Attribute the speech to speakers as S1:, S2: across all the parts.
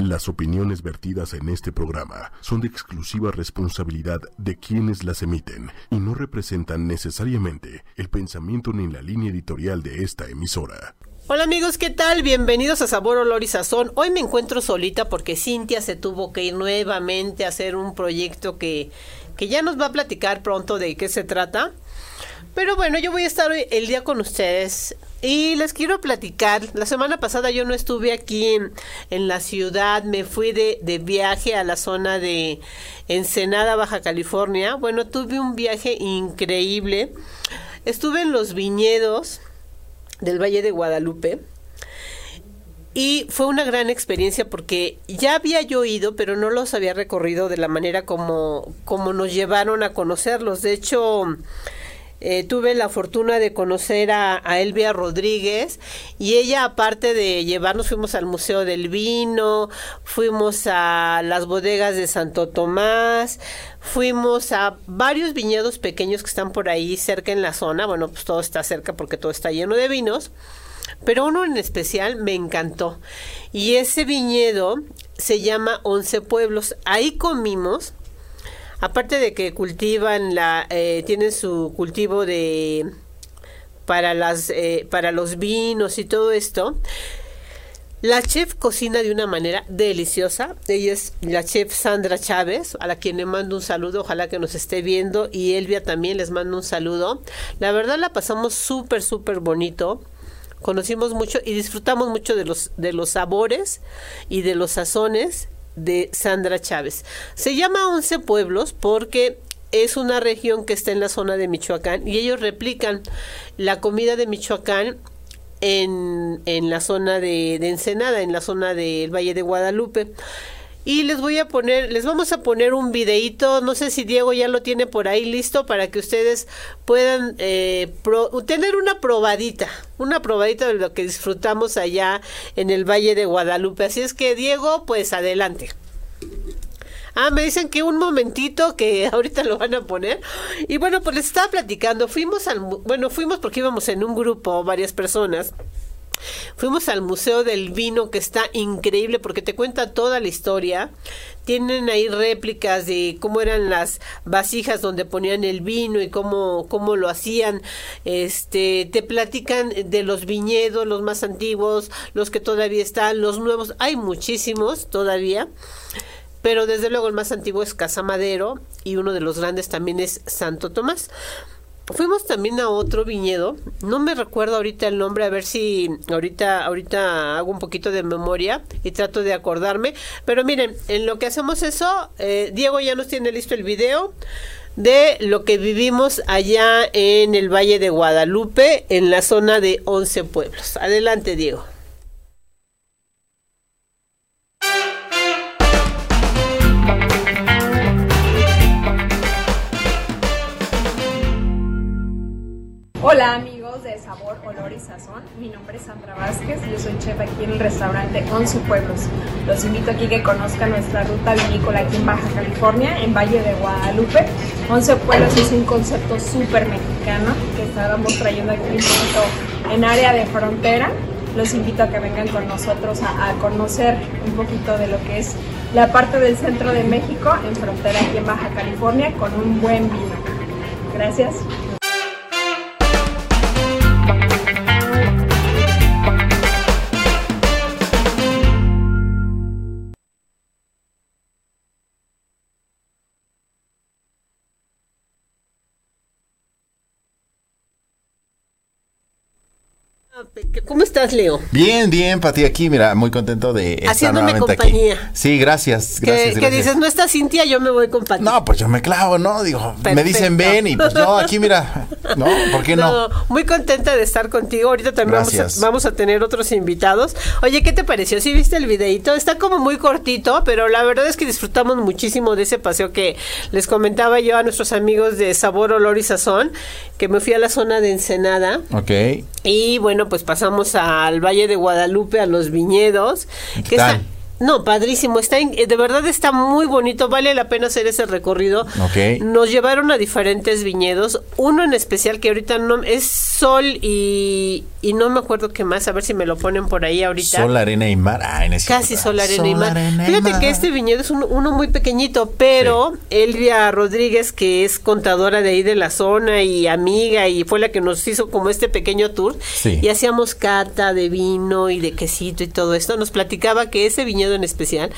S1: Las opiniones vertidas en este programa son de exclusiva responsabilidad de quienes las emiten y no representan necesariamente el pensamiento ni la línea editorial de esta emisora.
S2: Hola amigos, ¿qué tal? Bienvenidos a Sabor, Olor y Sazón. Hoy me encuentro solita porque Cintia se tuvo que ir nuevamente a hacer un proyecto que, que ya nos va a platicar pronto de qué se trata. Pero bueno, yo voy a estar hoy el día con ustedes y les quiero platicar. La semana pasada yo no estuve aquí en, la ciudad, me fui de, de, viaje a la zona de Ensenada, Baja California. Bueno, tuve un viaje increíble. Estuve en los viñedos del Valle de Guadalupe. Y fue una gran experiencia porque ya había yo ido, pero no los había recorrido de la manera como, como nos llevaron a conocerlos. De hecho, eh, tuve la fortuna de conocer a, Elvia Rodríguez y ella aparte de llevarnos fuimos al Museo del Vino, fuimos a las bodegas de Santo Tomás, fuimos a varios viñedos pequeños que están por ahí cerca en la zona, bueno pues todo está cerca porque todo está lleno de vinos, pero uno en especial me encantó. Y ese viñedo se llama Once Pueblos, ahí comimos aparte de que cultivan la, eh, tienen su cultivo de para las eh, para los vinos y todo esto. La chef cocina de una manera deliciosa. Ella es la chef Sandra Chávez, a la quien le mando un saludo. Ojalá que nos esté viendo. Y Elvia también les mando un saludo. La verdad la pasamos súper, súper bonito. Conocimos mucho y disfrutamos mucho de los, de los sabores y de los sazones de Sandra Chávez. Se llama Once Pueblos porque es una región que está en la zona de Michoacán y ellos replican la comida de Michoacán en, en la zona de, de Ensenada, en la zona del Valle de Guadalupe. Y les voy a poner, les vamos a poner un videíto, no sé si Diego ya lo tiene por ahí listo para que ustedes puedan eh, tener una probadita, una probadita de lo que disfrutamos allá en el Valle de Guadalupe. Así es que Diego, pues adelante. Ah, me dicen que un momentito que ahorita lo van a poner. Y bueno, pues les estaba platicando, fuimos al, bueno, fuimos porque íbamos en un grupo, varias personas. Fuimos al Museo del Vino que está increíble porque te cuenta toda la historia. Tienen ahí réplicas de cómo eran las vasijas donde ponían el vino y cómo, cómo lo hacían. Este, te platican de los viñedos, los más antiguos, los que todavía están, los nuevos. Hay muchísimos todavía. Pero desde luego el más antiguo es Casa Madero y uno de los grandes también es Santo Tomás. Fuimos también a otro viñedo, no me recuerdo ahorita el nombre, a ver si ahorita, ahorita hago un poquito de memoria y trato de acordarme. Pero miren, en lo que hacemos eso, eh, Diego ya nos tiene listo el video de lo que vivimos allá en el Valle de Guadalupe, en la zona de Once Pueblos. Adelante, Diego.
S3: Hola amigos de Sabor, Olor y Sazón, mi nombre es Sandra Vázquez, yo soy chef aquí en el restaurante Once Pueblos. Los invito aquí que conozcan nuestra ruta vinícola aquí en Baja California, en Valle de Guadalupe. Once Pueblos es un concepto súper mexicano que estábamos trayendo aquí un poquito en área de frontera. Los invito a que vengan con nosotros a, a conocer un poquito de lo que es la parte del centro de México en frontera aquí en Baja California con un buen vino. Gracias.
S2: ¿Cómo estás, Leo?
S4: Bien, bien, Pati, aquí, mira, muy contento de estar
S2: Haciéndome compañía.
S4: Aquí. Sí, gracias, gracias,
S2: ¿Qué, dices? No está Cintia, yo me voy compañía.
S4: No, pues yo me clavo, ¿no? Digo, me dicen ven y pues no, aquí mira, ¿no? ¿Por qué no?
S2: muy contenta de estar contigo. Ahorita también vamos a, tener otros invitados. Oye, ¿qué te pareció? ¿Sí viste el videito? Está como muy cortito, pero la verdad es que disfrutamos muchísimo de ese paseo que les comentaba yo a nuestros amigos de Sabor, Olor y Sazón, que me fui a la zona de Ensenada.
S4: Ok.
S2: Y bueno, pues pasamos al Valle de Guadalupe, a los viñedos.
S4: ¿Qué tal?
S2: No, padrísimo, está en- de verdad está muy bonito, vale la pena hacer ese recorrido.
S4: Ok.
S2: Nos llevaron a diferentes viñedos, uno en especial que ahorita no es Sol y, y no me acuerdo qué más, a ver si me lo ponen por ahí ahorita.
S4: Sol, arena y mar. Ay, no es
S2: Casi sol, arena y mar.
S4: arena
S2: Fíjate
S4: mar.
S2: que este viñedo es un- uno muy pequeñito, pero Elvia Rodríguez, que es contadora de ahí de la zona y amiga, y fue la que nos hizo como este pequeño tour,
S4: Sí.
S2: y hacíamos cata de vino y de quesito y todo esto, nos platicaba que ese viñedo en especial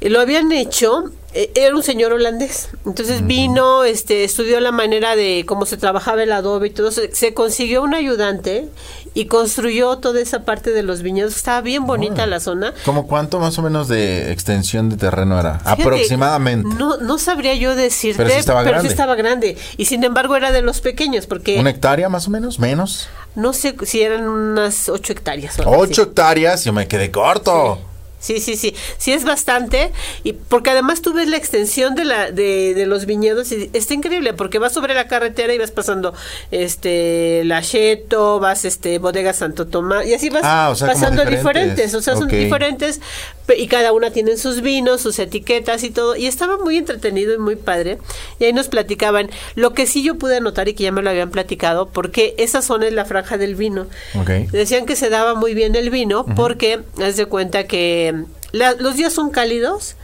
S2: lo habían hecho eh, era un señor holandés entonces vino este estudió la manera de cómo se trabajaba el adobe y todo se, se consiguió un ayudante y construyó toda esa parte de los viñedos estaba bien bonita la zona
S4: ¿Cómo cuánto más o menos de extensión de terreno era?
S2: Fíjate,
S4: Aproximadamente.
S2: No, no sabría yo decirte,
S4: Pero sí estaba grande.
S2: estaba grande. Y sin embargo era de los pequeños, porque
S4: ¿Una hectárea más o menos? ¿Menos?
S2: no sé si eran unas ocho hectáreas.
S4: Ocho
S2: así.
S4: hectáreas, yo me quedé corto.
S2: Sí, sí, sí, sí es bastante y porque además tú ves la extensión de la de, de los viñedos y está increíble porque vas sobre la carretera y vas pasando este la Cheto, vas este bodega Santo Tomás y así vas
S4: Ah, o sea, como
S2: pasando
S4: diferentes.
S2: diferentes, o sea, son diferentes y cada una tiene sus vinos, sus etiquetas y todo y estaba muy entretenido y muy padre y ahí nos platicaban lo que sí yo pude anotar y que ya me lo habían platicado porque esa zona es la franja del vino.
S4: Ok.
S2: Decían que se daba muy bien el vino porque, haz de cuenta que los días son cálidos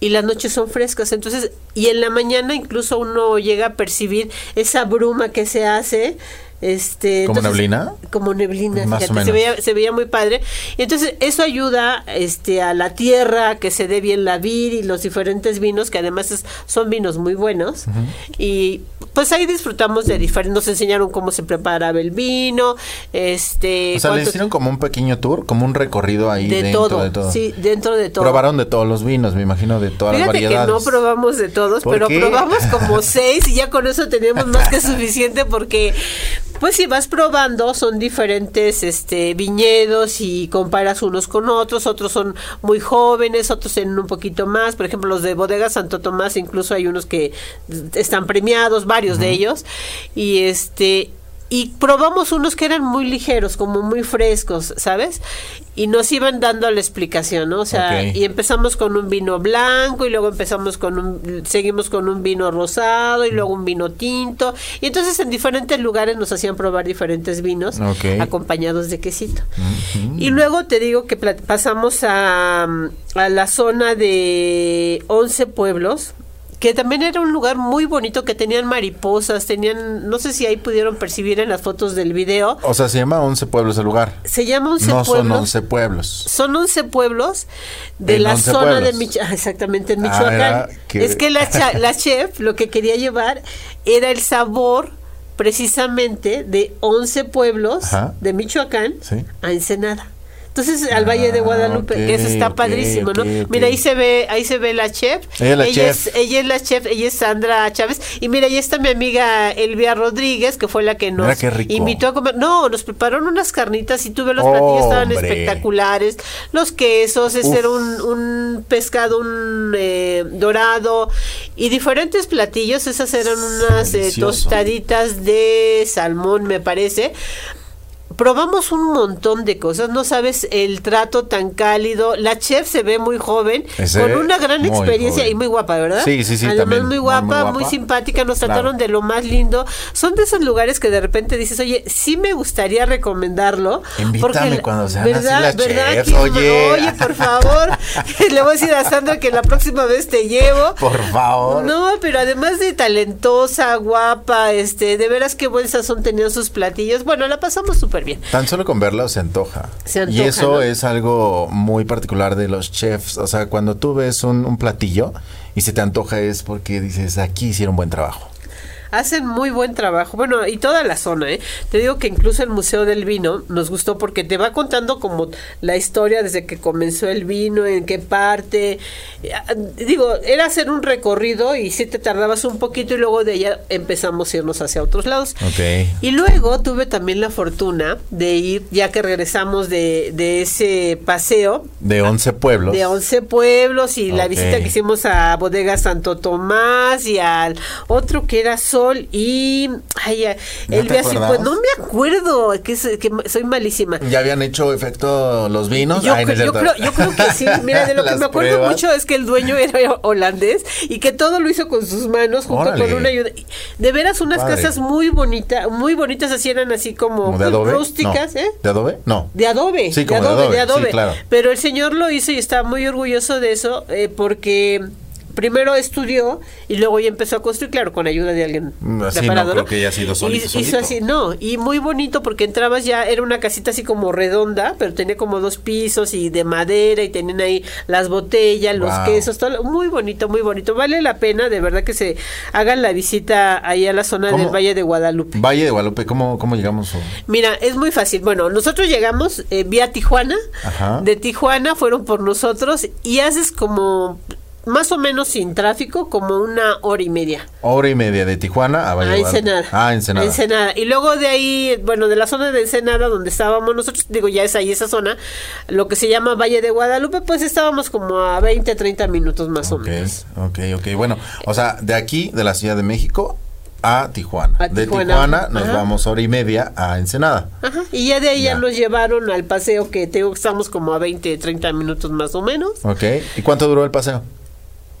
S2: y las noches son frescas. Entonces, y en la mañana incluso uno llega a percibir esa bruma que se hace. Este,
S4: ¿Como neblina?
S2: Como neblina,
S4: Más o
S2: fíjate,
S4: menos.
S2: se veía, se veía muy padre. Y entonces eso ayuda este, a la tierra que se dé bien la vid y los diferentes vinos, que además es- son vinos muy buenos. Y pues ahí disfrutamos de diferentes, nos enseñaron cómo se preparaba el vino, este...
S4: O sea, le hicieron como un pequeño tour, como un recorrido ahí
S2: de
S4: dentro
S2: todo,
S4: de todo.
S2: sí, dentro de todo.
S4: Probaron de todos los vinos, me imagino, de todas
S2: Fíjate
S4: las
S2: que
S4: variedades.
S2: no probamos de todos,
S4: ¿Por
S2: pero
S4: qué?
S2: probamos como seis y ya con eso teníamos más que suficiente porque, pues si vas probando, son diferentes este viñedos y comparas unos con otros, otros son muy jóvenes, otros tienen un poquito más, por ejemplo los de Bodega Santo Tomás, incluso hay unos que están premiados, varios de ellos, y este y probamos unos que eran muy ligeros, como muy frescos, ¿sabes? Y nos iban dando la explicación, ¿no? O sea, y empezamos con un vino blanco y luego empezamos con un seguimos con un vino rosado y luego un vino tinto. Y entonces en diferentes lugares nos hacían probar diferentes vinos acompañados de quesito. Y luego te digo que pasamos a, a la zona de 11 pueblos que también era un lugar muy bonito que tenían mariposas tenían no sé si ahí pudieron percibir en las fotos del video
S4: O sea, se llama 11 pueblos el lugar.
S2: se llama 11
S4: no
S2: pueblos
S4: son 11 pueblos.
S2: son 11 pueblos de
S4: En
S2: la
S4: 11
S2: zona de. Michoacán, exactamente en
S4: Ah,
S2: Michoacán.
S4: que-
S2: Es que la, cha- la chef lo que quería llevar era el sabor precisamente de 11 pueblos
S4: Ajá.
S2: de Michoacán
S4: Sí.
S2: a Ensenada. Entonces al Valle de
S4: Ah,
S2: Guadalupe, que eso está padrísimo, ¿no? Mira, ahí se ve, ahí se ve la chef.
S4: Ella es la chef.
S2: Es, ella es la chef, ella es Sandra Chávez. Y mira, ahí está mi amiga Elvia Rodríguez, que fue la que nos invitó a comer. No, nos prepararon unas carnitas y tuve los platillos, estaban espectaculares. Los quesos,
S4: Uf.
S2: era un, un pescado, un eh, dorado y diferentes platillos. Esas eran unas eh, tostaditas de salmón, me parece. Probamos un montón de cosas, no sabes el trato tan cálido. La chef se ve muy joven,
S4: Ese,
S2: con una gran experiencia
S4: joven.
S2: y muy guapa, ¿verdad?
S4: Sí, sí, sí,
S2: Además,
S4: también,
S2: muy
S4: muy,
S2: guapa,
S4: muy
S2: simpática, nos
S4: Claro.
S2: trataron de lo más lindo. Son de esos lugares que de repente dices, oye, sí me gustaría recomendarlo.
S4: Invítame
S2: porque,
S4: cuando sean así las chefs, oye.
S2: Oye, por favor, le voy a decir a Sandra que la próxima vez te llevo.
S4: Por favor.
S2: No, pero además de talentosa, guapa, este, de veras qué buen sazón tenían sus platillos. Bueno, la pasamos súper bien.
S4: Tan solo con verla se antoja.
S2: Se
S4: y
S2: antoja,
S4: eso
S2: ¿no?
S4: es algo muy particular de los chefs. O sea, cuando tú ves un, un platillo y se te antoja es porque dices, aquí hicieron buen trabajo.
S2: Hacen muy buen trabajo. Bueno, y toda la zona, ¿eh? Te digo que incluso el Museo del Vino nos gustó porque te va contando como la historia desde que comenzó el vino, en qué parte. Eh, Digo, era hacer un recorrido y sí te tardabas un poquito y luego de allá empezamos a irnos hacia otros lados.
S4: Ok.
S2: Y luego tuve también la fortuna de ir, ya que regresamos de, de ese paseo,
S4: De 11 pueblos.
S2: de 11 pueblos y la visita que hicimos a Bodega Santo Tomás y al otro que era Sol Sol y ay,
S4: ¿No
S2: él
S4: te
S2: ve así, pues
S4: acordabas?
S2: no me acuerdo, que, es- que soy malísima.
S4: ¿Ya habían hecho efecto los vinos?
S2: Yo,
S4: Ay, no es
S2: cre- yo creo, yo creo que sí. Mira, de lo que me acuerdo
S4: pruebas.
S2: mucho es que el dueño era holandés y que todo lo hizo con sus manos junto
S4: Órale.
S2: con una ayuda. De veras, unas
S4: Padre.
S2: casas muy bonitas, muy bonitas, así eran así como,
S4: ¿Como de adobe?
S2: rústicas,
S4: No.
S2: ¿eh?
S4: ¿De adobe? No.
S2: De adobe,
S4: Sí,
S2: de
S4: como de
S2: adobe, de
S4: adobe,
S2: adobe.
S4: sí, claro.
S2: Pero el señor lo hizo y está muy orgulloso de eso eh, porque primero estudió y luego ya empezó a construir, claro, con ayuda de alguien
S4: Mm, así no
S2: preparado,
S4: creo que haya sido solito,
S2: Y-
S4: solito.
S2: Hizo así, no, y muy bonito porque entrabas ya, era una casita así como redonda, pero tenía como dos pisos y de madera y tenían ahí las botellas, los
S4: Wow.
S2: quesos, todo, muy bonito, muy bonito. Vale la pena, de verdad, que se hagan la visita ahí a la zona
S4: ¿Cómo?
S2: del Valle de Guadalupe.
S4: Valle de Guadalupe, ¿cómo, cómo llegamos?
S2: Mira, es muy fácil. Bueno, nosotros llegamos eh, vía Tijuana.
S4: Ajá.
S2: De Tijuana fueron por nosotros y haces como más o menos sin tráfico, como una hora y media.
S4: Hora y media de Tijuana a Valle
S2: A
S4: de Guadalupe.
S2: Ensenada.
S4: Ah, Ensenada.
S2: Y luego de ahí, bueno, de la zona de Ensenada donde estábamos nosotros, digo, ya es ahí esa zona, lo que se llama Valle de Guadalupe, pues estábamos como a 20, 30 minutos más o menos.
S4: ok, ok. Bueno, o sea, de aquí, de la Ciudad de México a Tijuana.
S2: A
S4: de
S2: Tijuana,
S4: Tijuana nos
S2: ajá.
S4: vamos hora y media a Ensenada.
S2: Ajá. Y ya de ahí ya.
S4: Ya.
S2: nos llevaron al paseo que tengo que estamos como a 20, 30 minutos más o menos.
S4: Ok. ¿Y cuánto duró el paseo?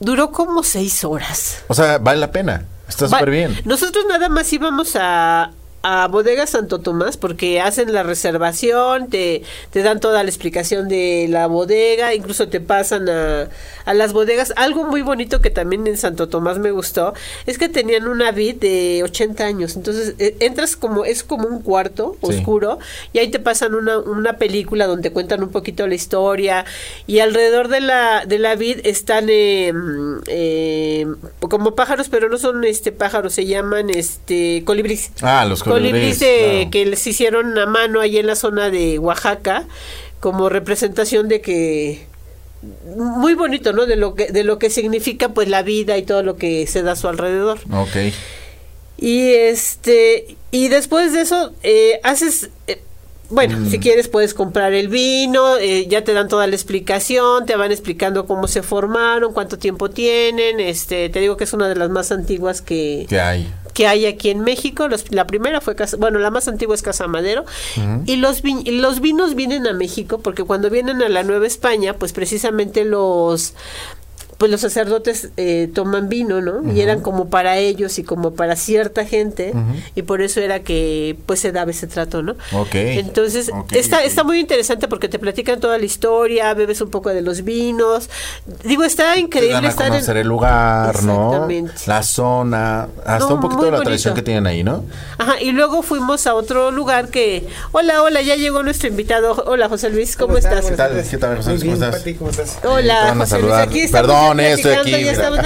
S2: Duró como seis horas.
S4: O sea, vale la pena. Está súper bien.
S2: Nosotros nada más íbamos a, a Bodega Santo Tomás porque hacen la reservación, te, te dan toda la explicación de la bodega, incluso te pasan a, a las bodegas. Algo muy bonito que también en Santo Tomás me gustó es que tenían una vid de 80 años. Entonces eh, entras como, es como un cuarto
S4: Sí.
S2: oscuro y ahí te pasan una, una película donde cuentan un poquito la historia y alrededor de la, de la vid están eh, como pájaros, pero no son este pájaros, se llaman este colibríes.
S4: Ah, los colibríes,
S2: Colibríes de-
S4: claro.
S2: que les hicieron a mano ahí en la zona de Oaxaca como representación de que muy bonito, ¿no? De lo que de lo que significa pues la vida y todo lo que se da a su alrededor.
S4: Ok.
S2: Y este y después de eso eh, haces eh, bueno,
S4: Mm.
S2: si quieres puedes comprar el vino, eh, ya te dan toda la explicación, te van explicando cómo se formaron, cuánto tiempo tienen, este, te digo que es una de las más antiguas que,
S4: ¿Qué hay?
S2: Que hay aquí en México. Los- la primera fue Casa, bueno, la más antigua es Casa Madero. Y los, vi- los vinos vienen a México porque cuando vienen a la Nueva España, pues precisamente los pues los sacerdotes eh, toman vino, ¿no? Y eran como para ellos y como para cierta gente y por eso era que pues se daba ese trato, ¿no?
S4: Ok.
S2: Entonces está está muy interesante porque te platican toda la historia, bebes un poco de los vinos. Digo, está
S4: Te
S2: increíble
S4: dan a
S2: estar en
S4: conocer el lugar, ¿no?
S2: Exactamente.
S4: La zona, hasta
S2: No,
S4: un poquito de la
S2: bonito.
S4: tradición que tienen ahí, ¿no?
S2: Ajá, y luego fuimos a otro lugar que, hola, hola, ya llegó nuestro invitado. Hola, José Luis, ¿cómo, estás?
S4: ¿Qué tal? ¿Qué tal, José Luis? ¿Cómo estás?
S5: ¿cómo?
S4: Te
S2: Hola, José Luis, aquí estamos
S4: Perdón, eh, estoy
S2: platicando,
S4: aquí,
S2: ya estamos-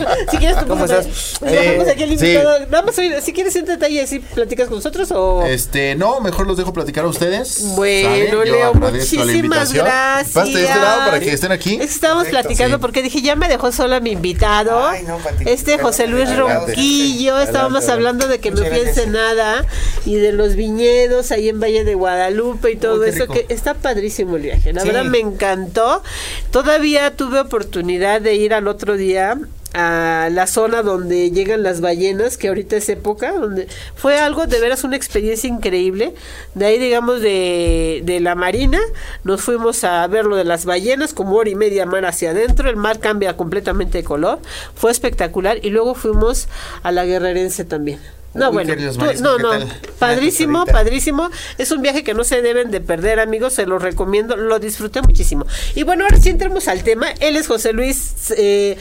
S2: no, si quieres tú
S5: ¿Cómo
S2: pasas. bajamos
S4: Eh,
S2: aquí al
S4: sí.
S2: invitado. Nada más, oye, si quieres siéntate ahí y así platicas con nosotros o...
S4: Este, no, mejor los dejo platicar a ustedes.
S2: Bueno, Leo, muchísimas gracias.
S4: Pásate de este lado para que estén aquí.
S2: Es que estábamos
S5: Perfecto,
S2: platicando
S4: sí.
S2: porque dije, ya me dejó sola mi invitado.
S5: Ay, no, Pati.
S2: este José Luis
S5: Adelante.
S2: Ronquillo. Estábamos
S5: Adelante,
S2: hablando de que me
S5: Muchas
S2: fui a
S5: gracias.
S2: Ensenada y de los viñedos ahí en Valle de Guadalupe y todo
S5: Uy, qué
S2: eso.
S5: rico.
S2: que Está padrísimo el viaje. La
S5: Sí.
S2: verdad me encantó. Todavía tuve oportunidad de ir al otro día a la zona donde llegan las ballenas, que ahorita es época, donde fue algo de veras una experiencia increíble. De ahí, digamos, de, de la marina, nos fuimos a ver lo de las ballenas, como hora y media mar hacia adentro, el mar cambia completamente de color, fue espectacular, y luego fuimos a la guerrerense también. No,
S5: Uy,
S2: bueno, tú- no,
S5: ¿qué
S2: no,
S5: tal?
S2: padrísimo, padrísimo. Es un viaje que no se deben de perder, amigos, se los recomiendo, lo disfruté muchísimo. Y bueno, ahora sí entremos al tema. Él es José Luis eh,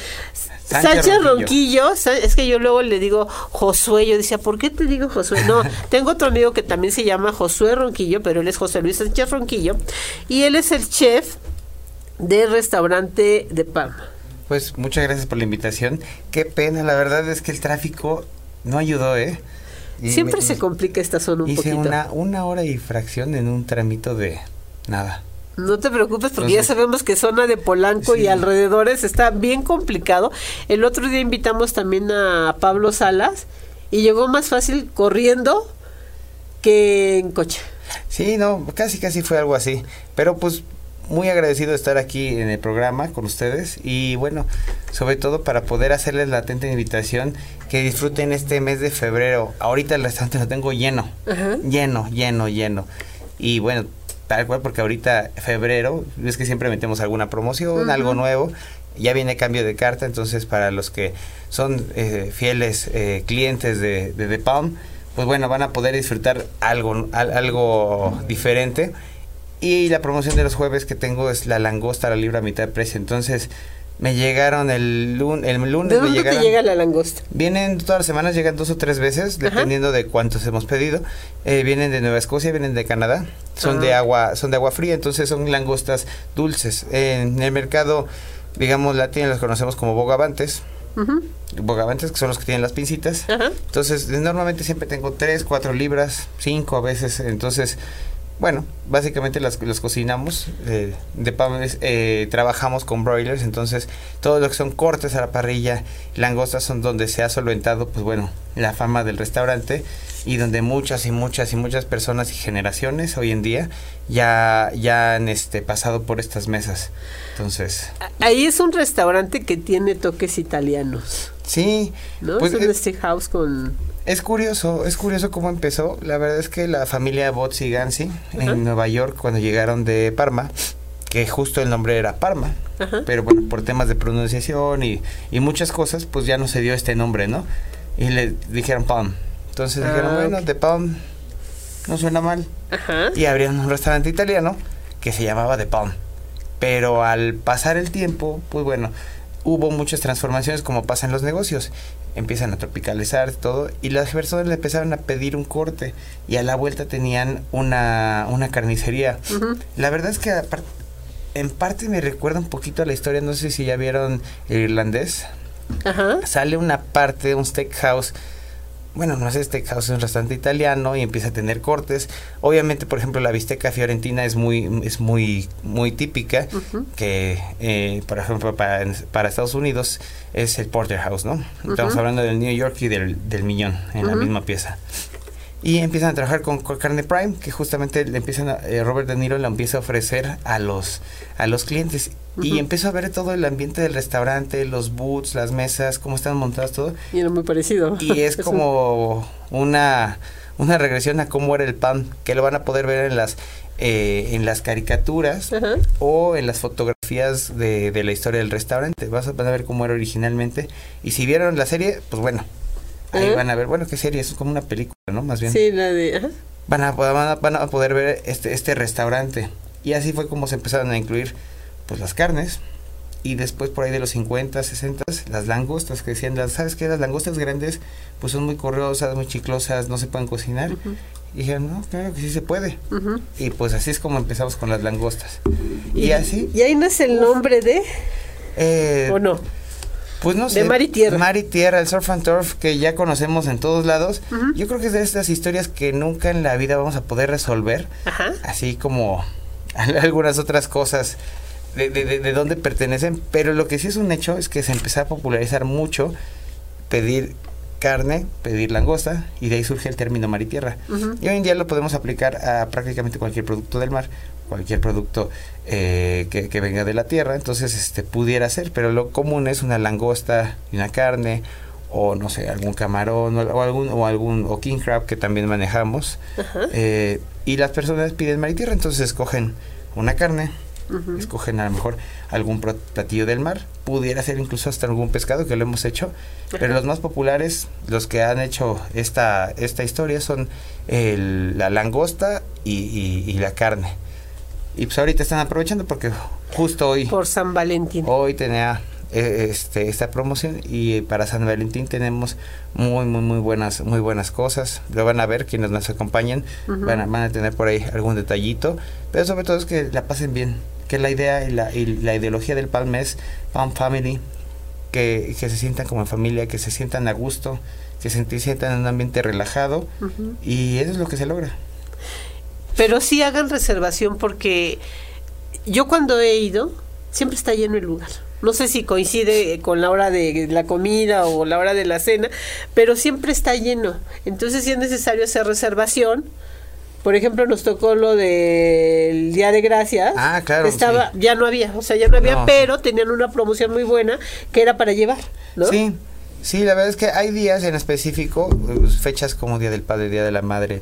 S5: Sánchez
S2: Sánchez
S5: Ronquillo.
S2: Ronquillo. Es que yo luego le digo Josué, yo decía, ¿por qué te digo Josué? No, tengo otro amigo que también se llama Josué Ronquillo, pero él es José Luis Sánchez Ronquillo. Y él es el chef del restaurante de Palma.
S5: Pues muchas gracias por la invitación. Qué pena, la verdad es que el tráfico no ayudó, ¿eh? Y
S2: Siempre
S5: me-
S2: se complica esta zona un
S5: Hice
S2: poquito.
S5: una, una hora y fracción en un tramito de nada.
S2: No te preocupes porque ya sabemos que zona de Polanco y alrededores está bien complicado. El otro día invitamos también a Pablo Salas y llegó más fácil corriendo que en coche.
S5: Sí, no, casi casi fue algo así. Pero pues muy agradecido de estar aquí en el programa con ustedes y bueno, sobre todo para poder hacerles la atenta invitación que disfruten este mes de febrero. Ahorita el restaurante lo tengo lleno, lleno, lleno, lleno. Y bueno, tal cual porque ahorita febrero, es que siempre metemos alguna promoción, algo nuevo. Ya viene cambio de carta, entonces para los que son eh, fieles eh, clientes de, de The Palm, pues bueno, van a poder disfrutar algo, algo diferente. Y la promoción de los jueves que tengo es la langosta a la libra a mitad de precio. Entonces, me llegaron el, lunes el lunes.
S2: ¿De dónde
S5: me
S2: te llega la langosta?
S5: Vienen todas las semanas, llegan dos o tres veces, dependiendo de cuántos hemos pedido. Eh, vienen de Nueva Escocia, vienen de Canadá. Son de
S2: Ah.
S5: agua, son de agua fría, entonces son langostas dulces. En el mercado, digamos, latino las conocemos como bogavantes. Bogavantes, que son los que tienen las pincitas.
S2: Ajá.
S5: Entonces, normalmente siempre tengo 3, 4 libras, 5 a veces. Entonces, bueno, básicamente las, los cocinamos. Eh, de pan, es, eh, trabajamos con broilers. Entonces, todo lo que son cortes a la parrilla, langostas son donde se ha solventado, pues bueno, la fama del restaurante. Y donde muchas y muchas y muchas personas y generaciones hoy en día ya, ya han este, pasado por estas mesas. Entonces,
S2: Ahí es un restaurante que tiene toques italianos,
S5: sí.
S2: ¿no?
S5: pues,
S2: es un
S5: eh,
S2: steakhouse con...
S5: Es curioso, es curioso cómo empezó. La verdad es que la familia Bozzi Gansi en Nueva York cuando llegaron de Parma, que justo el nombre era Parma, pero bueno, por temas de pronunciación y, y muchas cosas, pues ya no se dio este nombre, ¿no? Y le dijeron Palm. Entonces
S2: Ah,
S5: dijeron, bueno, de Palm no suena mal.
S2: Ajá.
S5: Y abrieron un restaurante italiano que se llamaba The Palm. Pero al pasar el tiempo, pues bueno, hubo muchas transformaciones como pasa en los negocios. Empiezan a tropicalizar todo y las personas le empezaron a pedir un corte y a la vuelta tenían una, una carnicería. La verdad es que en parte me recuerda un poquito a la historia, no sé si ya vieron el irlandés.
S2: Ajá.
S5: Sale una parte, un steakhouse bueno, no sé, steakhouse es un restaurante italiano y empieza a tener cortes. Obviamente, por ejemplo, la bisteca fiorentina es muy, es muy, muy típica, que, eh, por ejemplo, para, para Estados Unidos es el porterhouse, ¿no? Estamos hablando del New York y del, del Miñón en la misma pieza. Y empiezan a trabajar con, con carne prime, que justamente le empiezan a- eh, Robert De Niro la empieza a ofrecer a los, a los clientes. Y empiezo a ver todo el ambiente del restaurante, los booths, las mesas, cómo están montadas todo.
S2: Y era muy parecido.
S5: Y es como una, una regresión a cómo era el pan, que lo van a poder ver en las, eh, en las caricaturas o en las fotografías de, de la historia del restaurante. Vas a, van a ver cómo era originalmente. Y si vieron la serie, pues bueno, ahí van a ver, bueno, ¿qué serie? Es como una película, ¿no? Más bien.
S2: Sí, la de... Ajá.
S5: Van, a, van, a, van a poder ver este, este restaurante. Y así fue como se empezaron a incluir pues las carnes. Y después por ahí de los 50, 60, las langostas que decían, las, ¿sabes qué? Las langostas grandes pues son muy corrosas, muy chiclosas, no se pueden cocinar. Y dijeron, no, claro que sí se puede. Y pues así es como empezamos con las langostas. Y, así,
S2: Y ahí nace el nombre de...
S5: eh,
S2: ¿O no?
S5: Pues no sé.
S2: De Mar y Tierra.
S5: Mar y Tierra, el surf and turf que ya conocemos en todos lados. Yo creo que es de estas historias que nunca en la vida vamos a poder resolver.
S2: Ajá.
S5: Así como algunas otras cosas de, de, de, de dónde pertenecen. Pero lo que sí es un hecho es que se empezó a popularizar mucho pedir carne, pedir langosta, y de ahí surge el término mar y tierra. Y hoy en día lo podemos aplicar a prácticamente cualquier producto del mar, cualquier producto eh, que, que venga de la tierra, entonces este pudiera ser, pero lo común es una langosta y una carne, o no sé, algún camarón, o, o algún, o algún, o king crab que también manejamos. Eh, y las personas piden mar y tierra, entonces escogen una carne, escogen a lo mejor algún platillo del mar, pudiera ser incluso hasta algún pescado que lo hemos hecho, pero los más populares, los que han hecho esta, esta historia son el- la langosta y, y- y la carne. Y pues ahorita están aprovechando porque justo hoy,
S2: Por San Valentín.
S5: hoy tenía eh, este, esta promoción y para San Valentín tenemos muy muy muy buenas muy buenas cosas. Lo van a ver quienes nos acompañan van, a, van a tener por ahí algún detallito. Pero sobre todo es que la pasen bien que la idea y la, y la ideología del Palm es Palm Family que, que se sientan como en familia que se sientan a gusto que se sientan en un ambiente relajado y eso es lo que se logra
S2: Pero sí hagan reservación porque yo cuando he ido, siempre está lleno el lugar. No sé si coincide con la hora de la comida o la hora de la cena, pero siempre está lleno. Entonces, si es necesario hacer reservación Por ejemplo, nos tocó lo del Día de Gracias.
S5: Ah, claro,
S2: Estaba,
S5: sí.
S2: ya no había, o sea, ya no había,
S5: No.
S2: pero tenían una promoción muy buena que era para llevar, ¿no?
S5: Sí, sí, la verdad es que hay días en específico, eh, fechas como Día del Padre, Día de la Madre.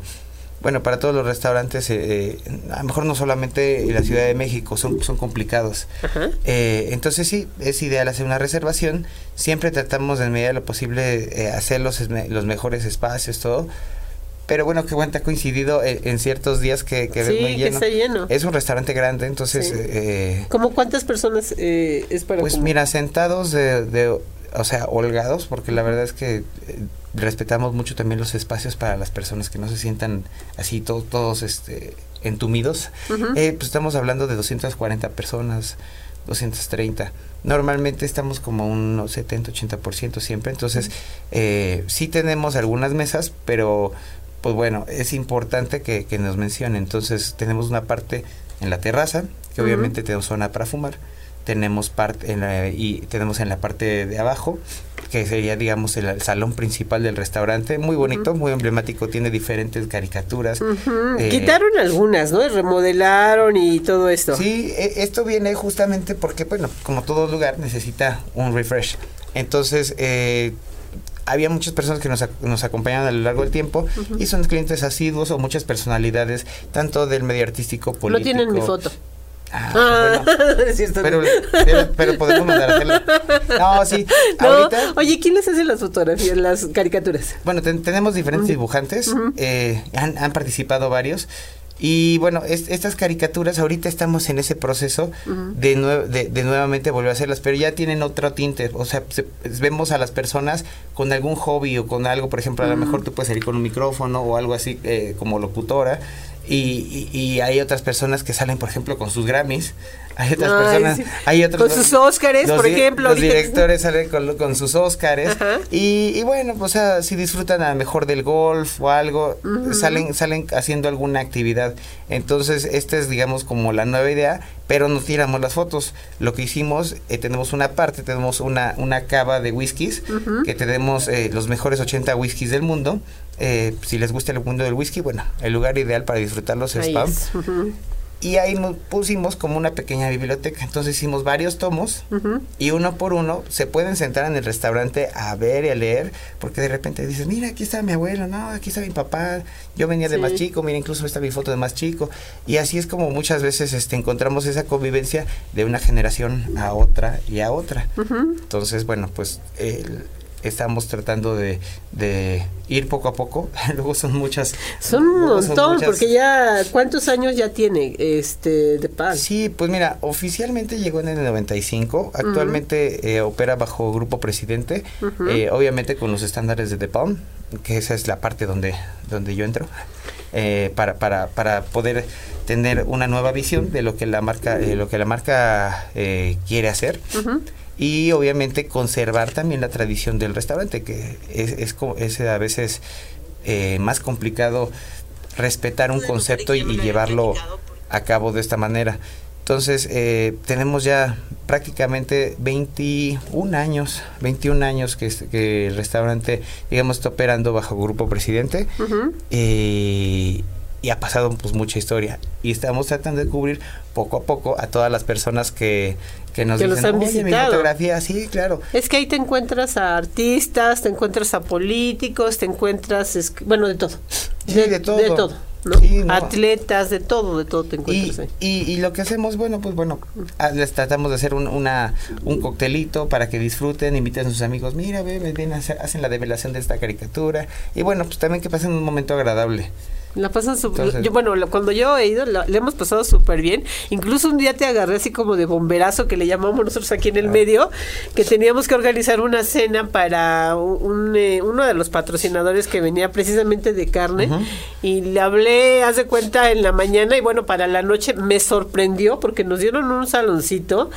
S5: Bueno, para todos los restaurantes, eh, eh, a lo mejor no solamente en la Ciudad de México, son, son complicados.
S2: Ajá.
S5: Eh, entonces sí, es ideal hacer una reservación. Siempre tratamos de en medida de lo posible eh, hacer los, los mejores espacios, todo. Pero bueno, qué bueno, te ha coincidido en, en ciertos días que,
S2: Sí,
S5: muy
S2: que
S5: lleno.
S2: está lleno.
S5: Es un restaurante grande, entonces...
S2: Sí.
S5: eh,
S2: ¿Cómo cuántas personas eh, es para
S5: pues mira, sentados de, de- o sea, holgados, porque la verdad es que eh, respetamos mucho también los espacios para las personas que no se sientan así to- todos este, entumidos. Eh, pues estamos hablando de 240 personas, 230. Normalmente estamos como un 70-80% siempre, entonces eh, sí tenemos algunas mesas, pero pues bueno, es importante que, que nos mencionen. Entonces tenemos una parte en la terraza, que
S2: Ujú.
S5: obviamente tenemos zona para fumar. Tenemos parte en la, y tenemos en la parte de abajo que sería digamos el, salón principal del restaurante muy bonito muy emblemático tiene diferentes caricaturas eh,
S2: Quitaron algunas, ¿no? Y remodelaron y todo esto.
S5: Sí, e- esto viene justamente porque, bueno, como todo lugar necesita un refresh. Entonces, eh, había muchas personas que nos, nos acompañaban a lo largo del tiempo y son clientes asiduos o muchas personalidades, tanto del medio artístico,
S2: no
S5: político.
S2: tienen mi foto.
S5: Ah,
S2: Ah,
S5: bueno,
S2: es cierto.
S5: pero, pero, pero podemos mandar a hacerla. No, sí.
S2: No,
S5: Ahorita,
S2: oye, ¿quién les hace las fotografías, las caricaturas?
S5: bueno, ten- tenemos diferentes dibujantes, eh, han, han participado varios. Y bueno, es- estas caricaturas, ahorita estamos en ese proceso
S2: Ujú.
S5: de, nue- de, de nuevamente volver a hacerlas, pero ya tienen otro tinte. O sea, se- vemos a las personas con algún hobby o con algo, por ejemplo, a lo mejor tú puedes salir con un micrófono o algo así eh, como locutora. Y, y- y hay otras personas que salen, por ejemplo, con sus Grammys. Hay otras
S2: Ay,
S5: personas.
S2: sí.
S5: Hay otros,
S2: Con sus Óscares, por ejemplo,
S5: Los directores salen con, con sus Óscares. Y, y bueno, pues o sea, si disfrutan a lo mejor del golf o algo, salen, salen haciendo alguna actividad. Entonces, esta es, digamos, como la nueva idea, pero no tiramos las fotos. Lo que hicimos, eh, tenemos una parte, tenemos una, una cava de whiskies, que tenemos eh, los mejores 80 whiskies del mundo. Eh, si les gusta el mundo del whisky, bueno, el lugar ideal para disfrutarlos es
S2: Ahí
S5: PAM.
S2: es. Ujú,
S5: Y ahí pusimos como una pequeña biblioteca. Entonces hicimos varios tomos y uno por uno se pueden sentar en el restaurante a ver y a leer, porque de repente dices, mira, aquí está mi abuelo, no, aquí está mi papá, yo venía de más chico, mira, incluso está mi foto de más chico, y así es como muchas veces este, encontramos esa convivencia de una generación a otra y a otra. Entonces, bueno, pues el- estamos tratando de, de ir poco a poco, luego son muchas...
S2: Son un montón,
S5: muchas-
S2: porque ya, ¿cuántos años ya tiene este de paz?
S5: Sí, pues mira, oficialmente llegó en el 95, actualmente eh, opera bajo Grupo Presidente, eh, obviamente con los estándares de The Palm, que esa es la parte donde, donde yo entro, eh, para, para, para poder tener una nueva visión de lo que la marca, eh, lo que la marca eh, quiere hacer.
S2: Ujú.
S5: Y obviamente conservar también la tradición del restaurante, que es, es, es a veces eh, más complicado respetar un concepto y, y llevarlo a cabo de esta manera. Entonces, eh, tenemos ya prácticamente 21 años, 21 años que, el restaurante, digamos, está operando bajo Grupo Presidente eh, y ha pasado pues mucha historia. Y estamos tratando de cubrir poco a poco a todas las personas que, que nos
S2: Que los
S5: dicen,
S2: han
S5: oye, mi
S2: visitado".
S5: fotografía, sí, claro.
S2: Es que ahí te encuentras a artistas, te encuentras a políticos, te encuentras, bueno, de todo.
S5: Sí, de todo.
S2: De todo, ¿no?
S5: Sí, no.
S2: Atletas, de todo, de todo te
S5: Y,
S2: encuentras ahí.
S5: y, y lo que hacemos, bueno, pues bueno, ah, les tratamos de hacer un, una, un coctelito para que disfruten, inviten a sus amigos, mira, ve, ven, ven, hace- hacen la develación de esta caricatura. Y bueno, pues también que pasen un momento agradable.
S2: La pasan súper yo Bueno, lo- cuando yo he ido, la- le hemos pasado súper bien. Incluso un día te agarré así como de bomberazo, que le llamamos nosotros aquí en el medio, que teníamos que organizar una cena para un, eh, uno de los patrocinadores que venía precisamente de carne. Y le hablé, haz de cuenta, en la mañana. Y bueno, para la noche me sorprendió porque nos dieron un saloncito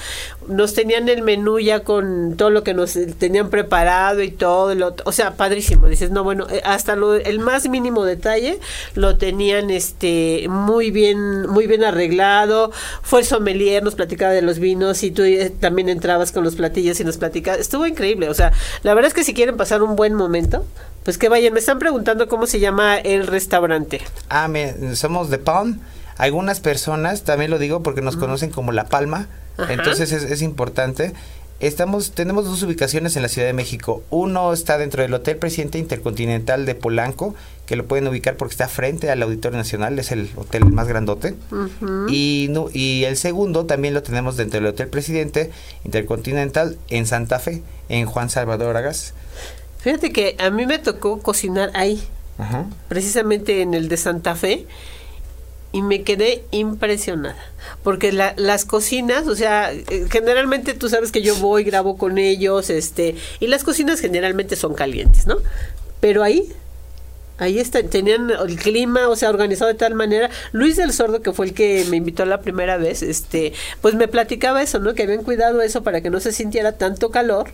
S2: nos tenían el menú ya con todo lo que nos tenían preparado y todo, lo, o sea, padrísimo. Dices, no, bueno, eh, hasta lo, el más mínimo detalle lo tenían este muy bien, muy bien arreglado. Fue el sommelier, nos platicaba de los vinos y tú eh, también entrabas con los platillos y nos platicabas. Estuvo increíble, o sea, la verdad es que si quieren pasar un buen momento, pues que vayan. Me están preguntando cómo se llama el restaurante.
S5: Ah, somos The Palm. Algunas personas, también lo digo porque nos conocen como La Palma entonces es, importante. Estamos, tenemos dos ubicaciones en la Ciudad de México. Uno está dentro del Hotel Presidente Intercontinental de Polanco, que lo pueden ubicar porque está frente al Auditorio Nacional, es el hotel más grandote. y, no, y el segundo también lo tenemos dentro del Hotel Presidente Intercontinental en Santa Fe, en Juan Salvador Agas.
S2: Fíjate que a mí me tocó cocinar ahí, precisamente en el de Santa Fe y me quedé impresionada. Porque las cocinas, o sea, eh, generalmente tú sabes que yo voy, grabo con ellos, este, y las cocinas generalmente son calientes, ¿no? Pero ahí, ahí está, tenían el clima, o sea, organizado de tal manera. Luis del Sordo, que fue el que me invitó la primera vez, este, pues me platicaba eso, ¿no? Que habían cuidado eso para que no se sintiera tanto calor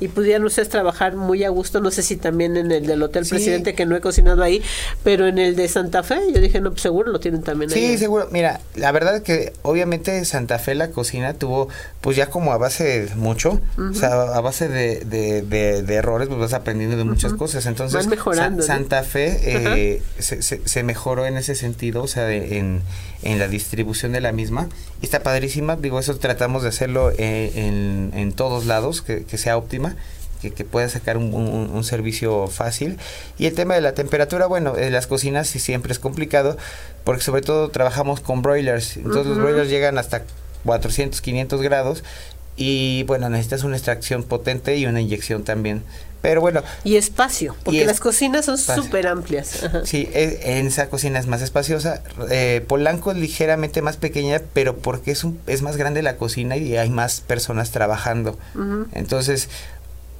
S2: y pudieran ustedes trabajar muy a gusto, no sé si también en el del Hotel Presidente, que no he cocinado ahí, pero en el de Santa Fe, yo dije, no, pues seguro lo tienen también
S5: ahí. Sí, seguro. Mira, la verdad es que obviamente Santa Fe la cocina tuvo, pues ya como a base de mucho, o sea, a base de, de, errores, pues vas aprendiendo de muchas cosas. Entonces,
S2: mejorando,
S5: Santa Fe eh, se, se, mejoró en ese sentido, o sea, en, en la distribución de la misma. Y está padrísima, digo, eso tratamos de hacerlo eh, en, en todos lados, que, que sea óptima que, que pueda sacar un, servicio fácil. Y el tema de la temperatura, bueno, en las cocinas sí siempre es complicado, porque sobre todo trabajamos con broilers. Entonces los broilers llegan hasta 400, 500 grados y bueno, necesitas una extracción potente y una inyección también. Pero bueno.
S2: Y espacio, porque las cocinas son súper amplias.
S5: Sí, en esa cocina es más espaciosa. Eh, Polanco es ligeramente más pequeña, pero porque es, un, es más grande la cocina y hay más personas trabajando. Entonces,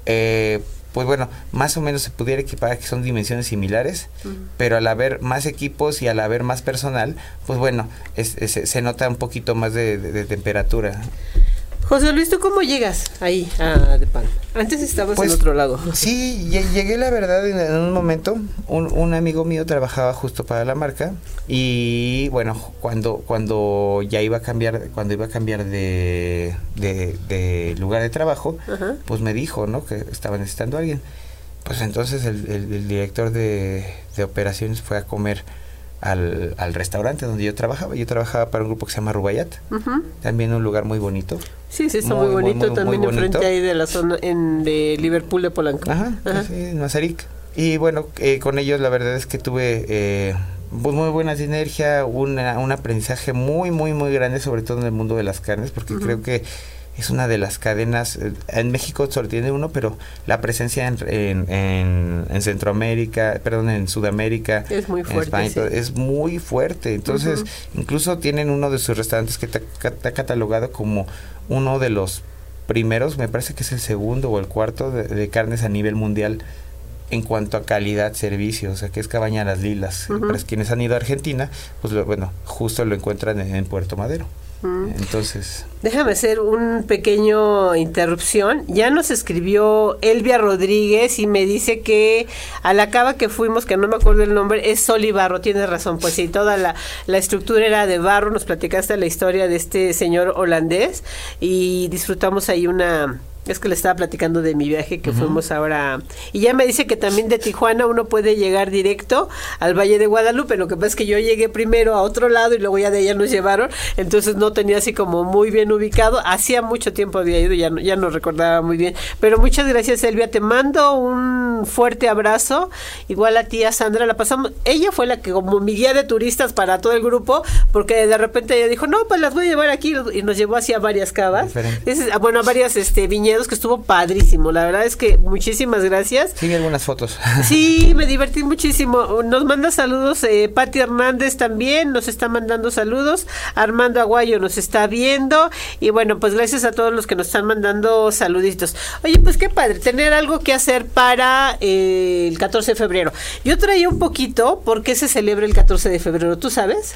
S5: eh, pues bueno, más o menos se pudiera equipar que son dimensiones similares, pero al haber más equipos y al haber más personal, pues bueno, se nota un poquito más de temperatura.
S2: José Luis, ¿tú cómo llegas ahí a De Pan? Antes estabas en pues, otro lado.
S5: Sí, llegué la verdad en, un momento. Un, amigo mío trabajaba justo para la marca y bueno, cuando cuando ya iba a cambiar, cuando iba a cambiar de, de, lugar de trabajo, pues me dijo, ¿no? Que estaba necesitando a alguien. Pues entonces el, director de, de operaciones fue a comer al, al, restaurante donde yo trabajaba. Yo trabajaba para un grupo que se llama Rubayat, también un lugar muy bonito.
S2: Sí, sí, está muy, bonito, también enfrente ahí de la zona en, de Liverpool de Polanco.
S5: Ajá, Sí, en Mazarik. Y bueno, eh, con ellos la verdad es que tuve eh, pues muy buena sinergia, una, un aprendizaje muy, muy, muy grande, sobre todo en el mundo de las carnes, porque creo que es una de las cadenas, eh, en México solo tiene uno, pero la presencia en, en, Centroamérica, perdón, en Sudamérica,
S2: es muy fuerte,
S5: en España, es muy fuerte. Entonces, incluso tienen uno de sus restaurantes que está catalogado como uno de los primeros, me parece que es el segundo o el cuarto de, carnes a nivel mundial en cuanto a calidad, servicio, o sea, que es Cabaña Las Lilas. Para quienes han ido a Argentina, pues bueno, justo lo encuentran en Puerto Madero. Entonces.
S2: Déjame hacer un pequeño interrupción. Ya nos escribió Elvia Rodríguez y me dice que a la cava que fuimos, que no me acuerdo el nombre, es sol y barro. Tienes razón, pues sí, toda la, la estructura era de barro. Nos platicaste la historia de este señor holandés y disfrutamos ahí una es que le estaba platicando de mi viaje que fuimos ahora. Y ya me dice que también de Tijuana uno puede llegar directo al Valle de Guadalupe. Lo que pasa es que yo llegué primero a otro lado y luego ya de allá nos llevaron. Entonces no tenía así como muy bien ubicado. Hacía mucho tiempo había ido, ya no, ya no recordaba muy bien. Pero muchas gracias, Elvia. Te mando un fuerte abrazo. Igual a tía Sandra, la pasamos. Ella fue la que, como mi guía de turistas para todo el grupo, porque de repente ella dijo, no, pues las voy a llevar aquí. Y nos llevó hacia varias cavas. Ah, bueno, a varias este, viñedas que estuvo padrísimo. La verdad es que muchísimas gracias.
S5: Sí, algunas fotos.
S2: Sí, me divertí muchísimo. Nos manda saludos eh, Pati Hernández también, nos está mandando saludos. Armando Aguayo nos está viendo. Y bueno, pues gracias a todos los que nos están mandando saluditos. Oye, pues qué padre, tener algo que hacer para eh, el 14 de febrero. Yo traía un poquito, ¿por qué se celebra el 14 de febrero? ¿Tú sabes?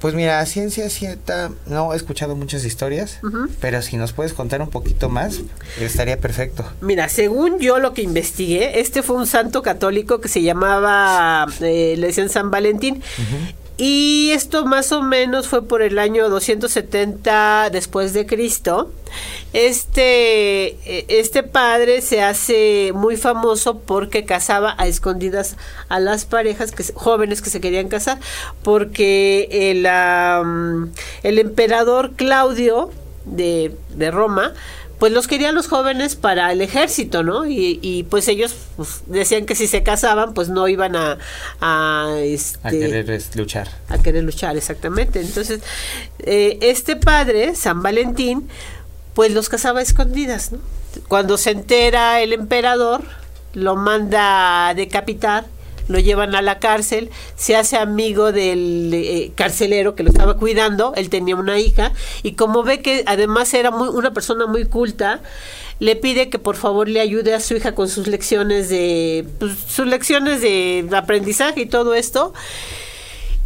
S5: Pues mira, ciencia cierta, no he escuchado muchas historias, pero si nos puedes contar un poquito más, estaría perfecto.
S2: Mira, según yo lo que investigué, este fue un santo católico que se llamaba, eh, le decían San Valentín, y esto más o menos fue por el año 270 después de Cristo. Este, eh, este padre se hace muy famoso porque casaba a escondidas a las parejas jóvenes que se querían casar, porque el, el emperador Claudio de, de Roma pues los querían los jóvenes para el ejército, ¿no? Y, pues ellos pues, decían que si se casaban, pues no iban a... A, este,
S5: querer luchar.
S2: A querer luchar, exactamente. Entonces, eh, este padre, San Valentín, pues los casaba a escondidas, ¿no? Cuando se entera el emperador, lo manda a decapitar lo llevan a la cárcel, se hace amigo del eh, carcelero que lo estaba cuidando, él tenía una hija, y como ve que además era muy, una persona muy culta, le pide que por favor le ayude a su hija con sus lecciones de pues, sus lecciones de aprendizaje y todo esto.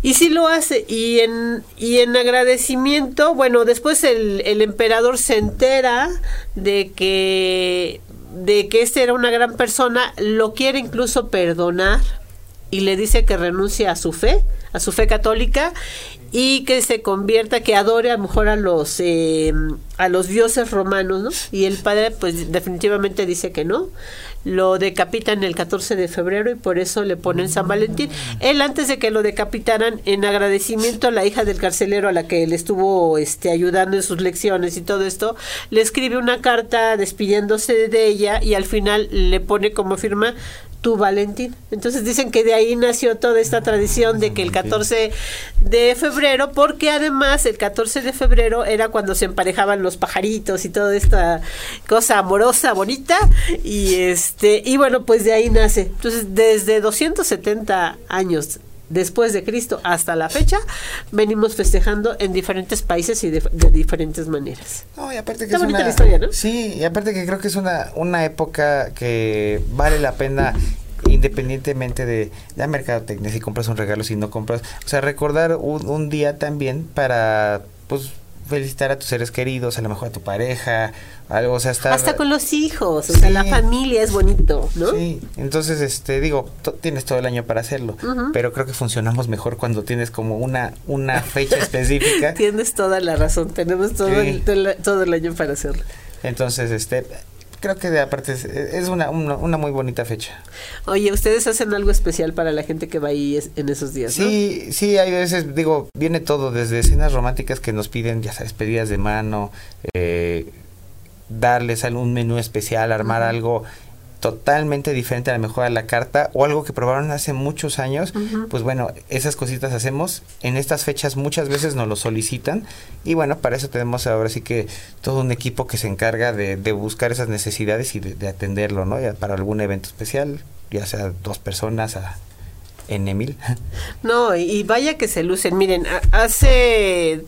S2: Y sí lo hace. Y en, y en agradecimiento, bueno, después el, el emperador se entera de que de que este era una gran persona, lo quiere incluso perdonar y le dice que renuncie a su fe, a su fe católica y que se convierta, que adore a lo mejor a los eh, a los dioses romanos, ¿no? Y el padre pues definitivamente dice que no. Lo decapitan el 14 de febrero y por eso le ponen San Valentín. Él antes de que lo decapitaran, en agradecimiento a la hija del carcelero a la que le estuvo este, ayudando en sus lecciones y todo esto, le escribe una carta despidiéndose de ella y al final le pone como firma tu Valentín. Entonces dicen que de ahí nació toda esta tradición de que el 14 de febrero, porque además el 14 de febrero era cuando se emparejaban los pajaritos y toda esta cosa amorosa, bonita, y este, y bueno, pues de ahí nace. Entonces, desde 270 años después de Cristo hasta la fecha, venimos festejando en diferentes países y de, diferentes maneras.
S5: No, y aparte que es una, historia, ¿no? Sí, y aparte que creo que es una, una época que vale la pena independientemente de la mercadotecnia, si compras un regalo, si no compras, o sea, recordar un, un día también para, pues, felicitar a tus seres queridos, a lo mejor a tu pareja, algo, o sea, estar...
S2: Hasta con los hijos, o sea, la familia es bonito, ¿no?
S5: Sí, entonces, este, digo, tienes todo el año para hacerlo, pero creo que funcionamos mejor cuando tienes como una, una fecha específica.
S2: tienes toda la razón, tenemos todo, el, todo el año para hacerlo.
S5: Entonces, este, creo que de aparte es, una, una, muy bonita fecha.
S2: Oye, ¿ustedes hacen algo especial para la gente que va ahí en esos días?
S5: Sí, sí, hay veces, digo, viene todo, desde escenas románticas que nos piden, ya sabes, pedidas de mano, eh, darles algún menú especial, armar algo totalmente diferente a lo mejor a la carta o algo que probaron hace muchos años, pues bueno, esas cositas hacemos. En estas fechas muchas veces nos lo solicitan y bueno, para eso tenemos ahora sí que todo un equipo que se encarga de, buscar esas necesidades y de, atenderlo, ¿no? Ya para algún evento especial, ya sea dos personas a en Emil.
S2: No, y vaya que se lucen. Miren, hace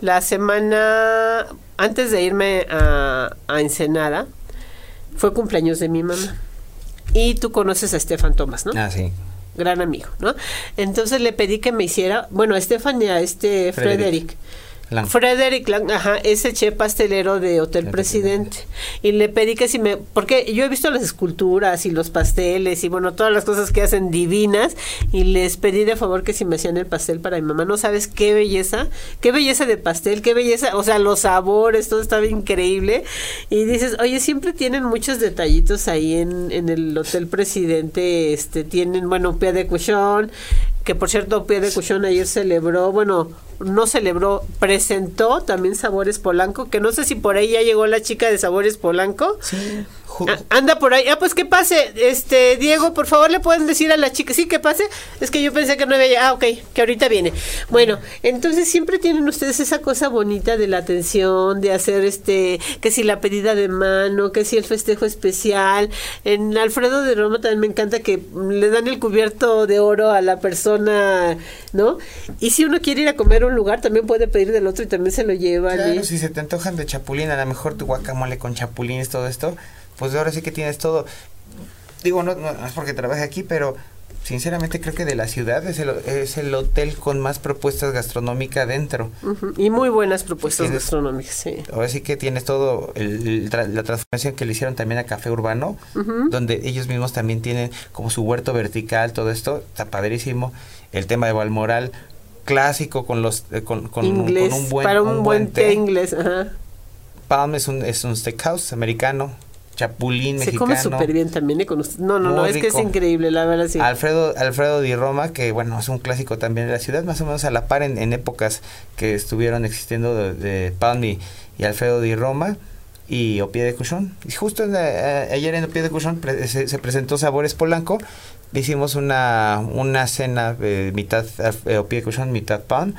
S2: la semana antes de irme a, a Ensenada, fue cumpleaños de mi mamá. Y tú conoces a Estefan Thomas, ¿no?
S5: Ah, sí.
S2: Gran amigo, ¿no? Entonces le pedí que me hiciera, bueno, a Estefan y a este Frederick Frederick Lang, ajá, ese chef pastelero de Hotel Presidente. Y le pedí que si me, porque yo he visto las esculturas y los pasteles y bueno, todas las cosas que hacen divinas y les pedí de favor que si me hacían el pastel para mi mamá. No sabes qué belleza, qué belleza de pastel, qué belleza, o sea, los sabores, todo estaba increíble. Y dices, oye, siempre tienen muchos detallitos ahí en, en el Hotel Presidente, este, tienen, bueno, pie de cuchón, que por cierto, pie de cuchón ayer celebró, bueno, no celebró, presentó también Sabores Polanco, que no sé si por ahí ya llegó la chica de Sabores Polanco.
S5: Sí.
S2: Ah, anda por ahí. Ah, pues que pase. Este, Diego, por favor, le pueden decir a la chica, sí, que pase. Es que yo pensé que no había llegado. Ah, ok, que ahorita viene. Bueno, entonces siempre tienen ustedes esa cosa bonita de la atención, de hacer este, que si la pedida de mano, que si el festejo especial. En Alfredo de Roma también me encanta que le dan el cubierto de oro a la persona, ¿no? Y si uno quiere ir a comer a un lugar, también puede pedir del otro y también se lo llevan.
S5: Claro, si se te antojan de chapulín, a lo mejor tu guacamole con chapulines, todo esto pues ahora sí que tienes todo. Digo, no, no, es porque trabaje aquí, pero sinceramente creo que de la ciudad es el, es el hotel con más propuestas gastronómicas dentro.
S2: Y muy buenas propuestas
S5: Tienes-
S2: gastronómicas, sí.
S5: Ahora sí que tienes todo el- el la transformación que le hicieron también a Café Urbano, donde ellos mismos también tienen como su huerto vertical, todo esto, está padrísimo. El tema de Balmoral, clásico con los eh, con, con, un- con un buen
S2: para un, buen té inglés, ajá.
S5: Palm es un, es un steakhouse americano, Chapulín
S2: Se
S5: mexicano.
S2: come súper bien también, ¿eh? Con usted. No, no, no,
S5: Muy
S2: es que es
S5: rico.
S2: increíble, la verdad, sí.
S5: Alfredo, Alfredo Di Roma, que bueno, es un clásico también de la ciudad, más o menos a la par en, en épocas que estuvieron existiendo de, de Palmi y Alfredo Di Roma y Opie de Cuchón. Y justo en la- eh, ayer en Opie de Cuchón pre- se, se presentó Sabores Polanco, hicimos una, una cena de mitad eh, Opie de Cuchón, mitad Pan.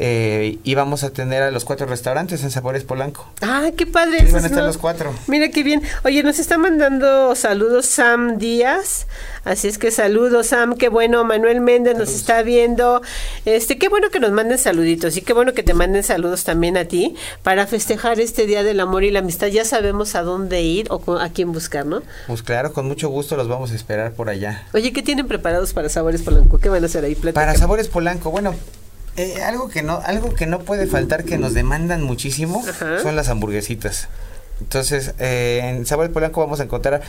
S5: Eh, y vamos a tener a los cuatro restaurantes en Sabores Polanco.
S2: Ah, qué padre.
S5: Van a
S2: es
S5: estar
S2: no-
S5: los cuatro.
S2: Mira qué bien. Oye, nos está mandando saludos Sam Díaz. Así es que saludos Sam, qué bueno. Manuel Méndez nos está viendo. Este, qué bueno que nos manden saluditos y qué bueno que te manden saludos también a ti para festejar este Día del Amor y la Amistad. Ya sabemos a dónde ir o a quién buscar, ¿no?
S5: Pues claro, con mucho gusto los vamos a esperar por allá.
S2: Oye, ¿qué tienen preparados para Sabores Polanco? ¿Qué van a hacer ahí?
S5: Para
S2: Platícame.
S5: sabores Polanco, bueno, eh, algo que no, algo que no puede faltar que nos demandan muchísimo
S2: Ajá.
S5: son las hamburguesitas. Entonces, eh, en Sabores Polanco vamos a encontrar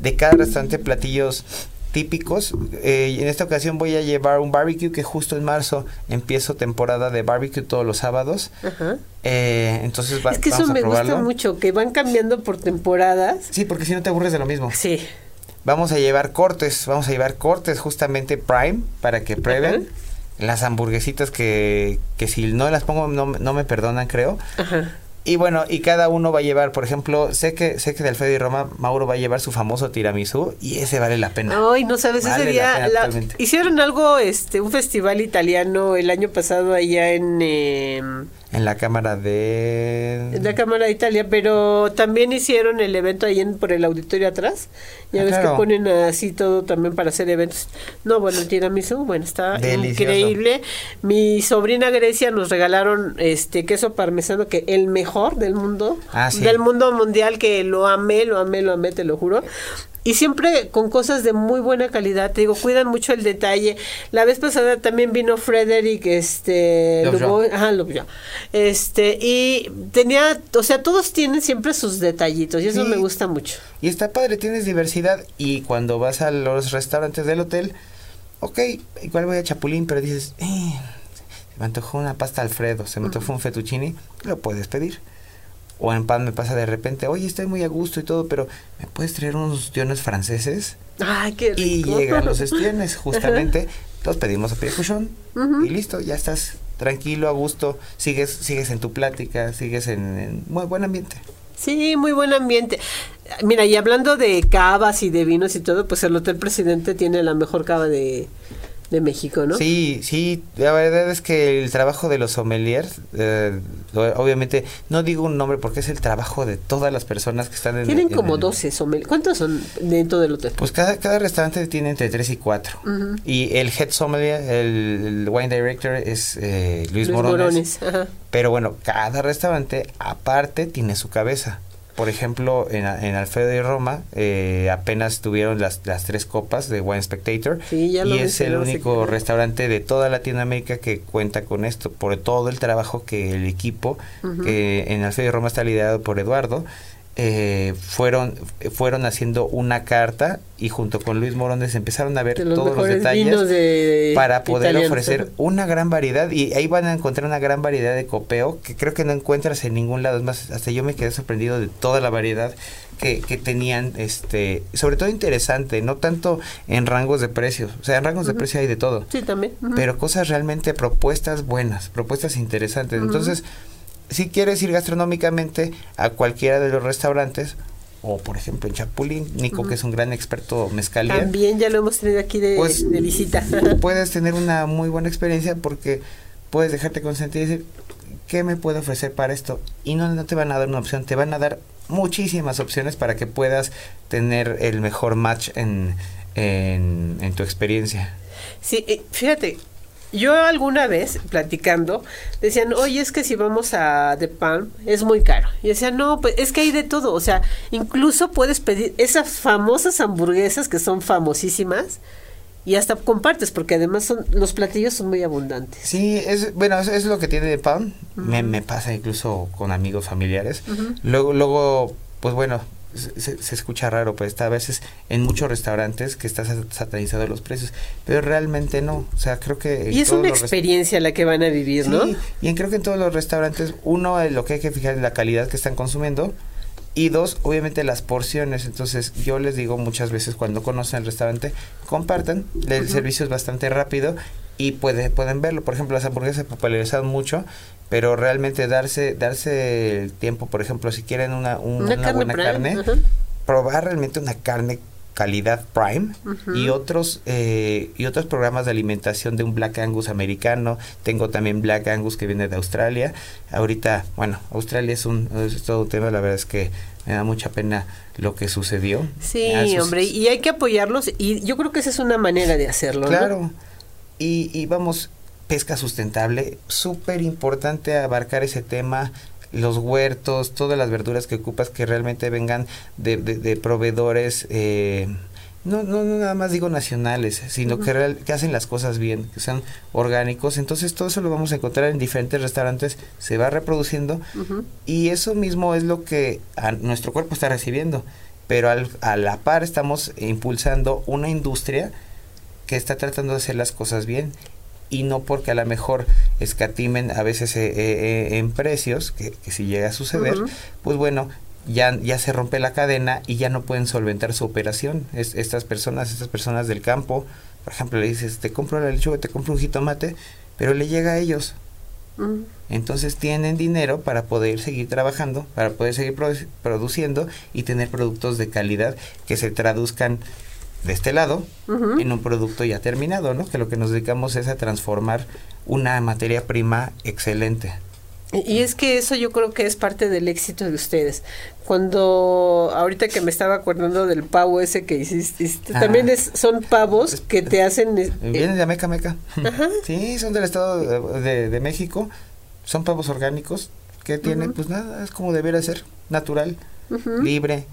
S5: de cada restaurante platillos típicos. Eh, en esta ocasión voy a llevar un barbecue que justo en marzo empiezo temporada de barbecue todos los sábados.
S2: Ajá.
S5: Eh, entonces va-
S2: Es que eso
S5: a
S2: me gusta mucho, que van cambiando por temporadas.
S5: Sí, porque si no te aburres de lo mismo.
S2: Sí.
S5: Vamos a llevar cortes, vamos a llevar cortes justamente Prime para que prueben.
S2: Ajá.
S5: Las hamburguesitas que, que si no las pongo no, me- no me perdonan, creo.
S2: Ajá.
S5: Y bueno, y cada uno va a llevar, por ejemplo, sé que sé que de Alfredo y Roma Mauro va a llevar su famoso tiramisú y ese vale la pena.
S2: Ay, no sabes,
S5: Vale
S2: ese día la- hicieron algo, este, un festival italiano el año pasado allá en, eh,
S5: En la cámara de
S2: la Cámara de Italia, pero también hicieron el evento ahí en, por el auditorio atrás. Ya
S5: Ah,
S2: ves
S5: claro.
S2: que ponen así todo también para hacer eventos. No, bueno, el tiramisú, bueno, está
S5: Delicioso.
S2: increíble. Mi sobrina Grecia nos regalaron este queso parmesano que el mejor del mundo,
S5: Ah, sí.
S2: del mundo mundial que lo amé, lo amé, lo amé, te lo juro. Y siempre con cosas de muy buena calidad, te digo, cuidan mucho el detalle. La vez pasada también vino Frederick, este. Lugo- ajá, Lovejoy. este, y tenía, o sea, todos tienen siempre sus detallitos y eso
S5: Sí.
S2: me gusta mucho.
S5: Y está padre, tienes diversidad y cuando vas a los restaurantes del hotel, ok, igual voy a Chapulín, pero dices, eh, se me antojó una pasta Alfredo, se me antojó un fettuccine, lo puedes pedir. O en pan me pasa de repente, oye, estoy muy a gusto y todo, pero ¿me puedes traer unos tiones franceses?
S2: Ay, qué rico.
S5: Y llegan los estiones, justamente, los pedimos a pie de cuchón, y listo, ya estás tranquilo, a gusto, sigues, sigues en tu plática, sigues en, en muy buen ambiente.
S2: Sí, muy buen ambiente. Mira, y hablando de cavas y de vinos y todo, pues el Hotel Presidente tiene la mejor cava de, de México, ¿no?
S5: Sí, sí, la verdad es que el trabajo de los sommeliers, eh, obviamente, no digo un nombre porque es el trabajo de todas las personas que están en
S2: Tienen
S5: en
S2: como
S5: el-
S2: 12 sommeliers. ¿Cuántos son dentro del hotel?
S5: Pues cada, cada restaurante tiene entre 3 y 4. Y el head sommelier, el, el wine director es eh, Luis,
S2: Luis
S5: Morones. Pero bueno, cada restaurante aparte tiene su cabeza. Por ejemplo, en, en Alfredo y Roma eh, apenas tuvieron las, las tres copas de Wine Spectator.
S2: Sí, ya lo
S5: y es el único restaurante de toda Latinoamérica que cuenta con esto, por todo el trabajo que el equipo, que en Alfredo y Roma está liderado por Eduardo, eh, fueron, fueron haciendo una carta y junto con Luis Morones empezaron a ver
S2: los
S5: todos los detalles
S2: de
S5: para poder
S2: italianos,
S5: ofrecer una gran variedad. Y ahí van a encontrar una gran variedad de copeo que creo que no encuentras en ningún lado. Es más, hasta yo me quedé sorprendido de toda la variedad que, que tenían, este, sobre todo interesante, no tanto en rangos de precios, o sea, en rangos de precio hay de todo,
S2: Sí, también.
S5: pero cosas realmente propuestas buenas, propuestas interesantes. Entonces, si quieres ir gastronómicamente a cualquiera de los restaurantes, o por ejemplo en Chapulín, Nico, que es un gran experto mezcalier,
S2: También ya lo hemos tenido aquí de,
S5: Pues,
S2: de visita.
S5: puedes tener una muy buena experiencia porque puedes dejarte consentir y decir, ¿qué me puede ofrecer para esto? Y no, no te van a dar una opción, te van a dar muchísimas opciones para que puedas tener el mejor match en, en, en tu experiencia.
S2: Sí, eh, fíjate, yo alguna vez platicando decían, oye, es que si vamos a The Palm es muy caro. Y decía, no, pues es que hay de todo. O sea, incluso puedes pedir esas famosas hamburguesas que son famosísimas y hasta compartes porque además son los platillos son muy abundantes.
S5: Sí, es bueno, eso es lo que tiene de pan. me, me pasa incluso con amigos familiares. Luego luego pues bueno, se, se, escucha raro, pues está a veces en muchos restaurantes que está satanizado los precios, pero realmente no, o sea, creo que...
S2: Y es una experiencia la que van a vivir, sí, ¿no?
S5: Y creo que en todos los restaurantes, uno, lo que hay que fijar es la calidad que están consumiendo, y dos, obviamente las porciones. Entonces, yo les digo muchas veces cuando conocen el restaurante, compartan. El servicio es bastante rápido y puede, pueden verlo. Por ejemplo, las hamburguesas se popularizaron mucho, pero realmente darse darse el tiempo, por ejemplo, si quieren una, una, buena carne, probar realmente una carne calidad prime y otros eh, y otros programas de alimentación de un Black Angus americano. Tengo también Black Angus que viene de Australia. Ahorita bueno Australia es un es todo un tema la verdad es que me da mucha pena lo que sucedió.
S2: Sí hombre y hay que apoyarlos y yo creo que esa es una manera de hacerlo
S5: claro. Y, y vamos pesca sustentable súper importante abarcar ese tema los huertos, todas las verduras que ocupas que realmente vengan de, de, proveedores, eh, no, no, no, nada más digo nacionales, sino que, que hacen las cosas bien, que sean orgánicos. Entonces todo eso lo vamos a encontrar en diferentes restaurantes, se va reproduciendo y eso mismo es lo que nuestro cuerpo está recibiendo. Pero al, a la par estamos impulsando una industria que está tratando de hacer las cosas bien y no porque a lo mejor escatimen a veces eh, eh, eh, en precios, que, si llega a suceder, pues bueno, ya, ya se rompe la cadena y ya no pueden solventar su operación. Es, estas personas, estas personas del campo, por ejemplo, le dices, te compro la lechuga, te compro un jitomate, pero le llega a ellos. Entonces tienen dinero para poder seguir trabajando, para poder seguir produciendo y tener productos de calidad que se traduzcan de este lado en un producto ya terminado, ¿no? Que lo que nos dedicamos es a transformar una materia prima excelente.
S2: Y es que eso yo creo que es parte del éxito de ustedes. Cuando ahorita que me estaba acordando del pavo ese que hiciste, ah. también es, son pavos que te hacen... Eh,
S5: vienen de Ameca Meca. Sí, son del estado de, México. Son pavos orgánicos que tienen, pues nada, es como debería ser, natural, libre,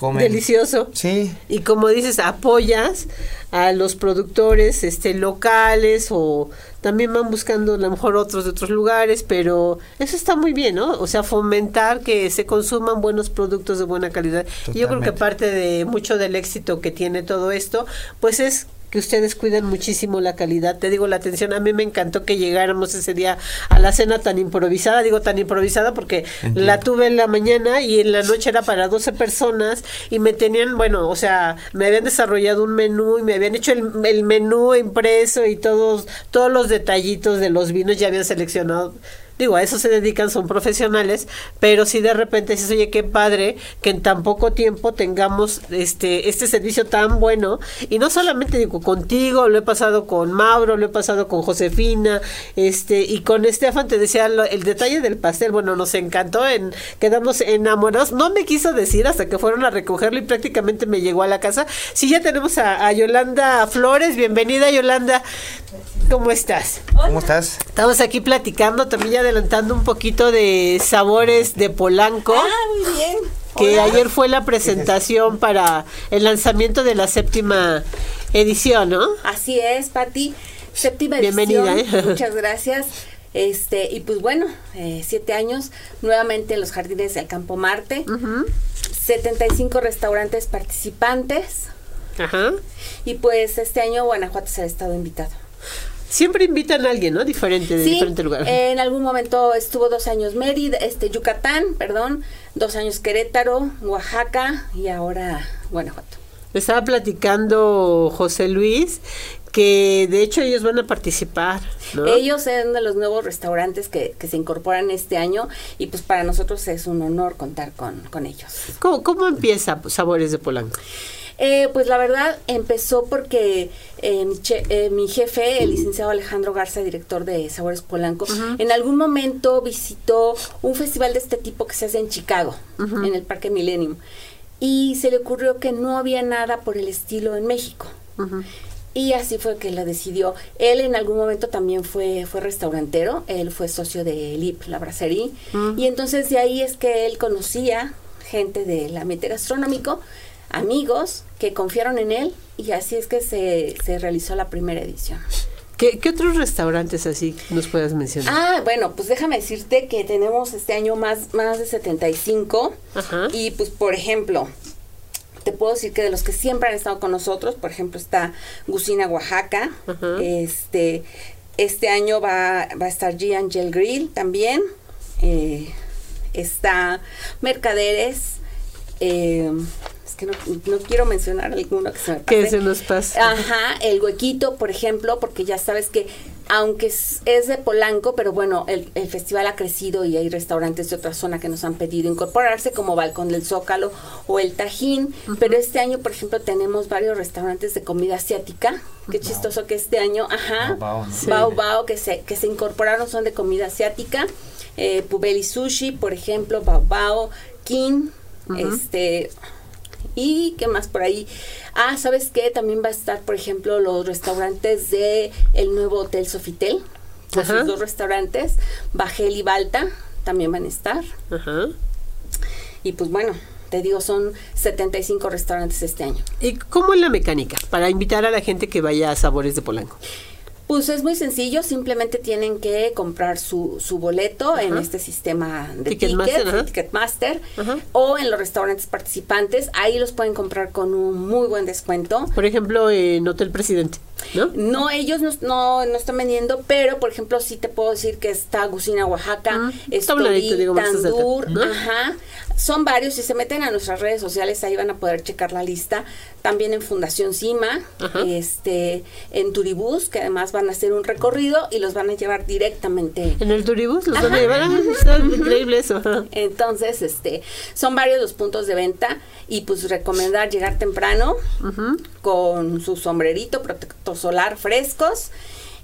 S2: Delicioso.
S5: Sí.
S2: Y como dices, apoyas a los productores este locales o también van buscando a lo mejor otros de otros lugares, pero eso está muy bien, ¿no? O sea, fomentar que se consuman buenos productos de buena calidad. Y yo creo que parte de mucho del éxito que tiene todo esto, pues es que ustedes cuidan muchísimo la calidad. Te digo la atención, a mí me encantó que llegáramos ese día a la cena tan improvisada, digo tan improvisada porque la tuve en la mañana y en la noche era para 12 personas y me tenían, bueno, o sea, me habían desarrollado un menú y me habían hecho el, el menú impreso y todos todos los detallitos de los vinos ya habían seleccionado digo, a eso se dedican, son profesionales, pero si de repente dices, oye, qué padre que en tan poco tiempo tengamos este, este servicio tan bueno, y no solamente digo contigo, lo he pasado con Mauro, lo he pasado con Josefina, este, y con Estefan te decía el detalle del pastel, bueno, nos encantó, en, quedamos enamorados, no me quiso decir hasta que fueron a recogerlo y prácticamente me llegó a la casa. Sí, ya tenemos a, a Yolanda Flores, bienvenida Yolanda, ¿cómo estás?
S5: ¿Cómo estás?
S2: Estamos aquí platicando también ya adelantando un poquito de sabores de Polanco.
S6: Ah, muy bien.
S2: Que ayer fue la presentación para el lanzamiento de la séptima edición, ¿no?
S6: Así es, Pati. Séptima edición.
S2: Bienvenida. ¿eh?
S6: Muchas gracias. Este, y pues bueno, eh, siete años nuevamente en los jardines del Campo Marte. 75 restaurantes participantes.
S2: Ajá.
S6: Y pues este año Guanajuato se ha estado invitado.
S2: Siempre invitan a alguien, ¿no? Diferente, de diferente lugar.
S6: En algún momento estuvo dos años Mérida, este, Yucatán, perdón, dos años Querétaro, Oaxaca y ahora Guanajuato.
S2: Estaba platicando José Luis que de hecho ellos van a participar.
S6: Ellos son de los nuevos restaurantes que, que, se incorporan este año y pues para nosotros es un honor contar con, con ellos.
S2: ¿Cómo, ¿Cómo empieza Sabores de Polanco?
S6: Eh, pues la verdad empezó porque eh, eh, mi, jefe, el licenciado Alejandro Garza, director de Sabores Polanco, en algún momento visitó un festival de este tipo que se hace en Chicago, en el Parque Millennium, y se le ocurrió que no había nada por el estilo en México. Y así fue que lo decidió. Él en algún momento también fue, fue restaurantero, él fue socio de LIP, la brasserie, y entonces de ahí es que él conocía gente del ambiente gastronómico amigos que confiaron en él y así es que se, se realizó la primera edición.
S2: ¿Qué, ¿Qué, otros restaurantes así nos puedes mencionar?
S6: Ah, bueno, pues déjame decirte que tenemos este año más, más de 75.
S2: Ajá.
S6: Y pues, por ejemplo, te puedo decir que de los que siempre han estado con nosotros, por ejemplo, está Gusina Oaxaca.
S2: Ajá.
S6: Este, este año va, va a estar G Angel Grill también. Eh, está Mercaderes. Eh, que no, no, quiero mencionar alguno que se me pase.
S2: Que se nos pasa.
S6: Ajá, el huequito, por ejemplo, porque ya sabes que aunque es, es de Polanco, pero bueno, el, el, festival ha crecido y hay restaurantes de otra zona que nos han pedido incorporarse, como Balcón del Zócalo o el Tajín. Uh -huh. Pero este año, por ejemplo, tenemos varios restaurantes de comida asiática. Qué chistoso que este año, ajá, Bao Bao, sí. Bao, Bao que, se, que se incorporaron son de comida asiática. Eh, Pubeli Sushi, por ejemplo, Bao Bao, King, uh -huh. este y qué más por ahí. Ah, ¿sabes qué? También va a estar, por ejemplo, los restaurantes de el nuevo Hotel Sofitel. Los dos restaurantes, Bajel y Balta, también van a estar.
S2: Ajá.
S6: Y pues bueno, te digo, son 75 restaurantes este año.
S2: ¿Y cómo es la mecánica para invitar a la gente que vaya a Sabores de Polanco?
S6: Pues es muy sencillo, simplemente tienen que comprar su, su boleto ajá. en este sistema de Ticketmaster, tickets, Ticketmaster o en los restaurantes participantes. Ahí los pueden comprar con un muy buen descuento.
S2: Por ejemplo, en Hotel Presidente, ¿no?
S6: No, ellos no, no, no están vendiendo, pero por ejemplo, sí te puedo decir que está Gusina Oaxaca, Estoril,
S2: digo,
S6: Tandur, ¿no? ajá. Son varios, si se meten a nuestras redes sociales, ahí van a poder checar la lista. También en Fundación Cima, ajá. este, en Turibús, que además van a hacer un recorrido y los van a llevar directamente.
S2: ¿En el Turibús los Ajá. van a llevar? Ah, está increíble eso.
S6: Entonces, este, son varios los puntos de venta y pues recomendar llegar temprano con su sombrerito, protector solar frescos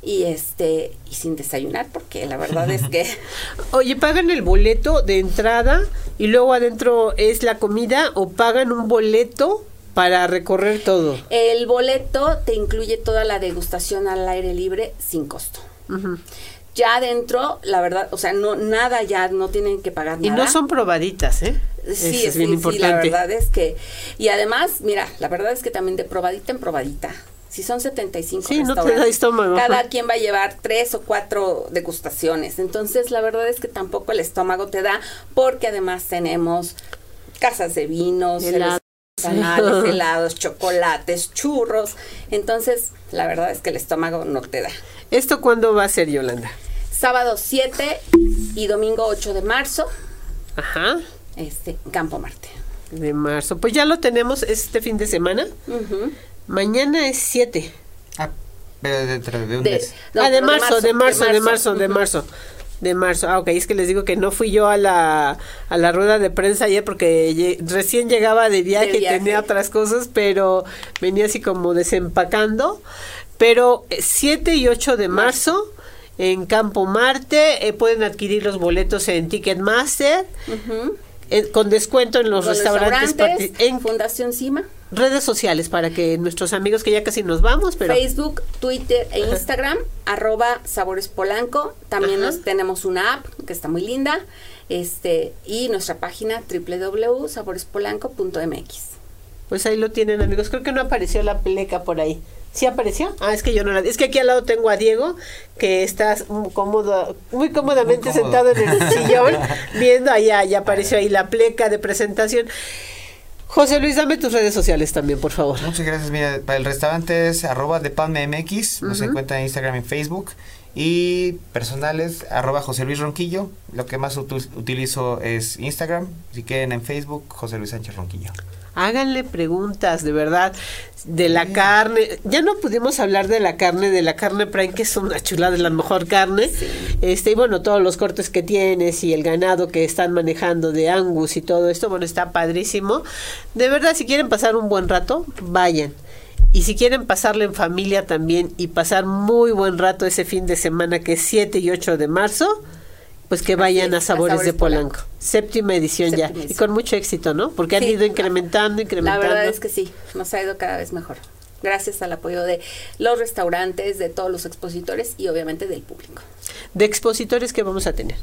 S6: y este y sin desayunar porque la verdad es que
S2: oye pagan el boleto de entrada y luego adentro es la comida o pagan un boleto para recorrer todo.
S6: El boleto te incluye toda la degustación al aire libre sin costo. Uh -huh. Ya adentro, la verdad, o sea, no nada ya no tienen que pagar nada.
S2: Y no son probaditas, ¿eh?
S6: Sí, es, bien sí, importante. Sí, la verdad es que y además, mira, la verdad es que también de probadita en probadita. Si son 75
S2: sí, no te da estómago.
S6: cada quien va a llevar tres o cuatro degustaciones. Entonces, la verdad es que tampoco el estómago te da, porque además tenemos casas de vinos,
S2: Helado
S6: artesanales, helados, chocolates, churros. Entonces, la verdad es que el estómago no te da.
S2: ¿Esto cuándo va a ser, Yolanda?
S6: Sábado 7 y domingo 8 de marzo.
S2: Ajá.
S6: Este, Campo Marte.
S2: De marzo. Pues ya lo tenemos este fin de semana. Uh -huh. Mañana es 7.
S5: Ah, pero dentro de un
S2: de,
S5: mes.
S2: No, ah, de marzo, de marzo, de marzo, de marzo. De marzo de marzo. Ah, ok, es que les digo que no fui yo a la, a la rueda de prensa ayer porque recién llegaba de viaje, de viaje, y tenía otras cosas, pero venía así como desempacando. Pero 7 y 8 de marzo en Campo Marte eh, pueden adquirir los boletos en Ticketmaster. Uh -huh. eh, con descuento en los restaurantes,
S6: restaurantes
S2: en
S6: Fundación Cima
S2: redes sociales para que nuestros amigos que ya casi nos vamos, pero
S6: Facebook, Twitter e Instagram, arroba Sabores Polanco. También nos, tenemos una app que está muy linda. Este, y nuestra página www.saborespolanco.mx.
S2: Pues ahí lo tienen, amigos. Creo que no apareció la pleca por ahí. ¿Sí apareció? Ah, es que yo no la... Es que aquí al lado tengo a Diego, que está muy, cómodo, muy cómodamente muy cómodo. sentado en el sillón, viendo allá, ya apareció ahí la pleca de presentación. José Luis, dame tus redes sociales también, por favor.
S5: Muchas gracias. Mira, para el restaurante es arroba de MX, nos uh -huh. encuentra en Instagram y Facebook. Y personales, arroba José Luis Ronquillo. Lo que más utilizo es Instagram. Si quieren en Facebook, José Luis Sánchez Ronquillo.
S2: Háganle preguntas, de verdad, de la sí. carne. Ya no pudimos hablar de la carne, de la carne prime, que es una chulada, es la mejor carne. Sí. Este, y bueno, todos los cortes que tienes y el ganado que están manejando de Angus y todo esto, bueno, está padrísimo. De verdad, si quieren pasar un buen rato, vayan. Y si quieren pasarlo en familia también y pasar muy buen rato ese fin de semana que es 7 y 8 de marzo, pues que vayan a Sabores, a Sabores de Polanco. Polanco. Séptima edición Séptima ya. Edición. Y con mucho éxito, ¿no? Porque sí. han ido incrementando, incrementando.
S6: La verdad es que sí, nos ha ido cada vez mejor. Gracias al apoyo de los restaurantes, de todos los expositores y obviamente del público.
S2: De expositores que vamos a tener.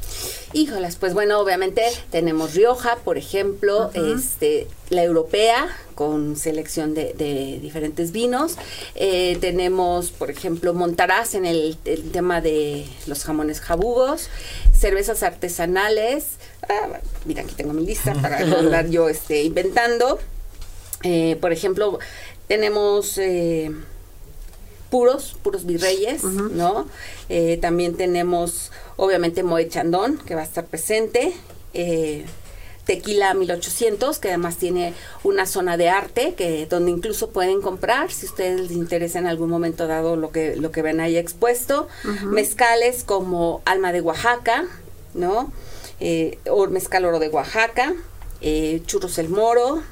S6: Híjolas, pues bueno, obviamente tenemos Rioja, por ejemplo, este, la europea con selección de, de diferentes vinos. Eh, tenemos, por ejemplo, Montaraz en el, el tema de los jamones jabugos, cervezas artesanales. Ah, mira, aquí tengo mi lista para andar yo este, inventando. Eh, por ejemplo, tenemos eh, puros, puros virreyes, ¿no? Eh, también tenemos, obviamente, Moe Chandón, que va a estar presente. Eh, Tequila 1800, que además tiene una zona de arte, que donde incluso pueden comprar, si ustedes les interesa en algún momento dado lo que, lo que ven ahí expuesto. Mezcales como Alma de Oaxaca, ¿no? Eh, o Mezcal Oro de Oaxaca, eh, Churros El Moro,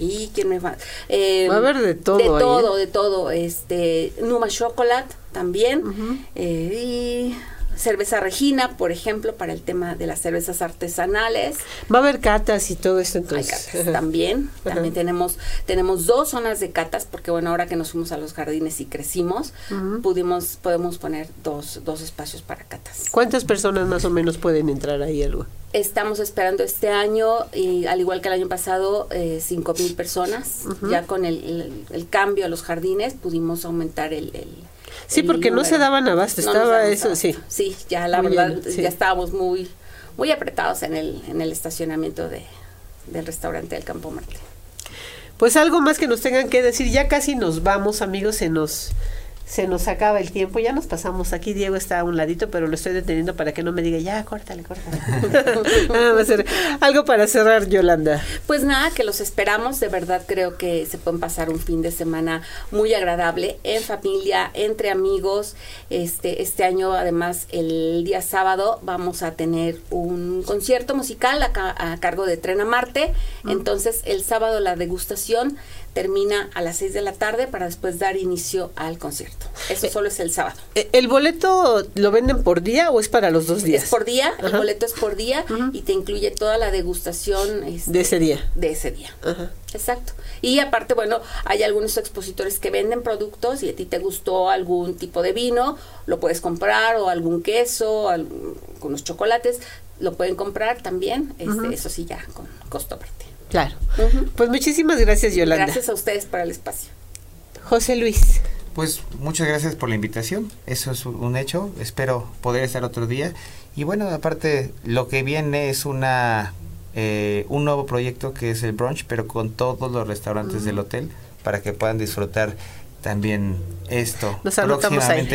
S6: y quién me va Eh,
S2: Va a haber de todo
S6: de
S2: ahí,
S6: todo
S2: ¿eh?
S6: de todo este Numa Chocolate también eh, y cerveza Regina por ejemplo para el tema de las cervezas artesanales
S2: Va a haber catas y todo esto
S6: hay
S2: entonces.
S6: catas también también tenemos tenemos dos zonas de catas porque bueno ahora que nos fuimos a los jardines y crecimos pudimos podemos poner dos dos espacios para catas
S2: ¿Cuántas personas más o menos pueden entrar ahí algo?
S6: Estamos esperando este año, y al igual que el año pasado, eh, cinco mil personas. Ya con el, el- el cambio a los jardines pudimos aumentar el... el-
S2: Sí, porque no se daban abasto,
S6: No
S2: estaba eso,
S6: abasto.
S2: sí.
S6: Sí, ya la
S2: Muy
S6: verdad,
S2: sí.
S6: ya estábamos muy muy apretados en el, en el estacionamiento de, del restaurante del Campo Marte.
S2: Pues algo más que nos tengan que decir, ya casi nos vamos, amigos, se nos se nos acaba el tiempo, ya nos pasamos. Aquí Diego está a un ladito, pero lo estoy deteniendo para que no me diga, ya, córtale, córtale. Nada hacer algo para cerrar, Yolanda.
S6: Pues nada, que los esperamos. De verdad creo que se pueden pasar un fin de semana muy agradable en familia, entre amigos. Este, este año, además, el día sábado vamos a tener un concierto musical a, ca- a cargo de Tren a Marte. Entonces, el sábado la degustación termina a las 6 de la tarde para después dar inicio al concierto. Eso solo es el sábado.
S2: Eh, ¿El boleto lo venden por día o es para los dos días?
S6: Es por día, el boleto es por día y te incluye toda la degustación este,
S2: De ese día.
S6: de ese día.
S2: Ajá.
S6: Exacto. Y aparte, bueno, hay algunos expositores que venden productos y a ti te gustó algún tipo de vino, lo puedes comprar o algún queso, algún- algunos chocolates, lo pueden comprar también, este, eso sí ya con costo aparte.
S2: Claro. Pues muchísimas gracias, Yolanda.
S6: Gracias a ustedes por el espacio.
S2: José Luis.
S5: Pues muchas gracias por la invitación, eso es un- un hecho, espero poder estar otro día. Y bueno, aparte lo que viene es una eh, un nuevo proyecto que es el brunch, pero con todos los restaurantes del hotel para que puedan disfrutar también esto.
S2: Nos anotamos ahí.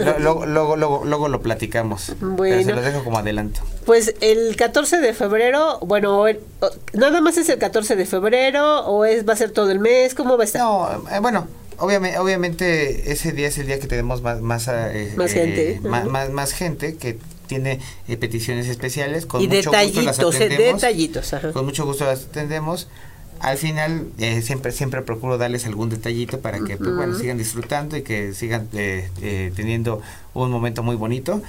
S5: Lo- luego, luego, luego, luego lo platicamos. pero
S2: Bueno.
S5: se los dejo como adelanto.
S2: Pues el 14 de febrero, bueno, nada más es el 14 de febrero o es va a ser todo el mes, ¿cómo va a estar?
S5: No, eh, bueno, obviamente, obviamente ese día es el día que tenemos más más, eh,
S2: Más gente,
S5: eh,
S2: ajá.
S5: más, más gente que tiene eh, peticiones especiales con
S2: y
S5: mucho gusto las
S2: detallitos, eh,
S5: atendemos.
S2: detallitos, ajá.
S5: Con mucho gusto las atendemos. Al final eh, siempre siempre procuro darles algún detallito para que pues, bueno sigan disfrutando y que sigan eh, eh, teniendo un momento muy bonito.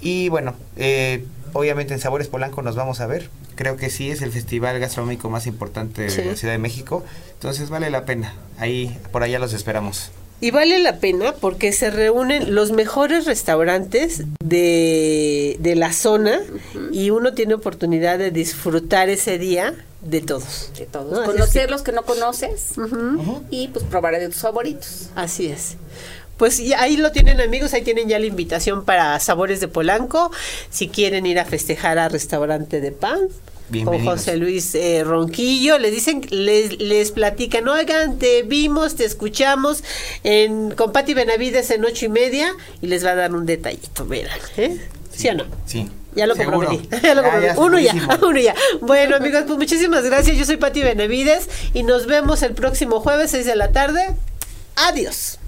S5: Y bueno, eh, obviamente en Sabores Polanco nos vamos a ver. Creo que sí es el festival gastronómico más importante de la Ciudad de México. Entonces vale la pena. Ahí por allá los esperamos.
S2: Y vale la pena porque se reúnen los mejores restaurantes de, de la zona y uno tiene oportunidad de disfrutar ese día de todos.
S6: De todos. Conocer
S2: que-
S6: los que no conoces y pues probar de tus favoritos.
S2: Así es. Pues y ahí lo tienen amigos, ahí tienen ya la invitación para Sabores de Polanco, si quieren ir a festejar al restaurante de pan. Con. José Luis eh, Ronquillo, les dicen, les, les platican, oigan, te vimos, te escuchamos en, con Pati Benavides en ocho y media y les va a dar un detallito, verán, ¿eh? ¿Sí o no?
S5: Sí.
S2: Ya lo comprometí. Ya lo
S5: Ya,
S2: comprometí.
S5: ya,
S2: uno ya,
S5: segurísimo.
S2: uno ya. Bueno, amigos, pues muchísimas gracias. Yo soy Pati Benavides y nos vemos el próximo jueves, 6 de la tarde. Adiós.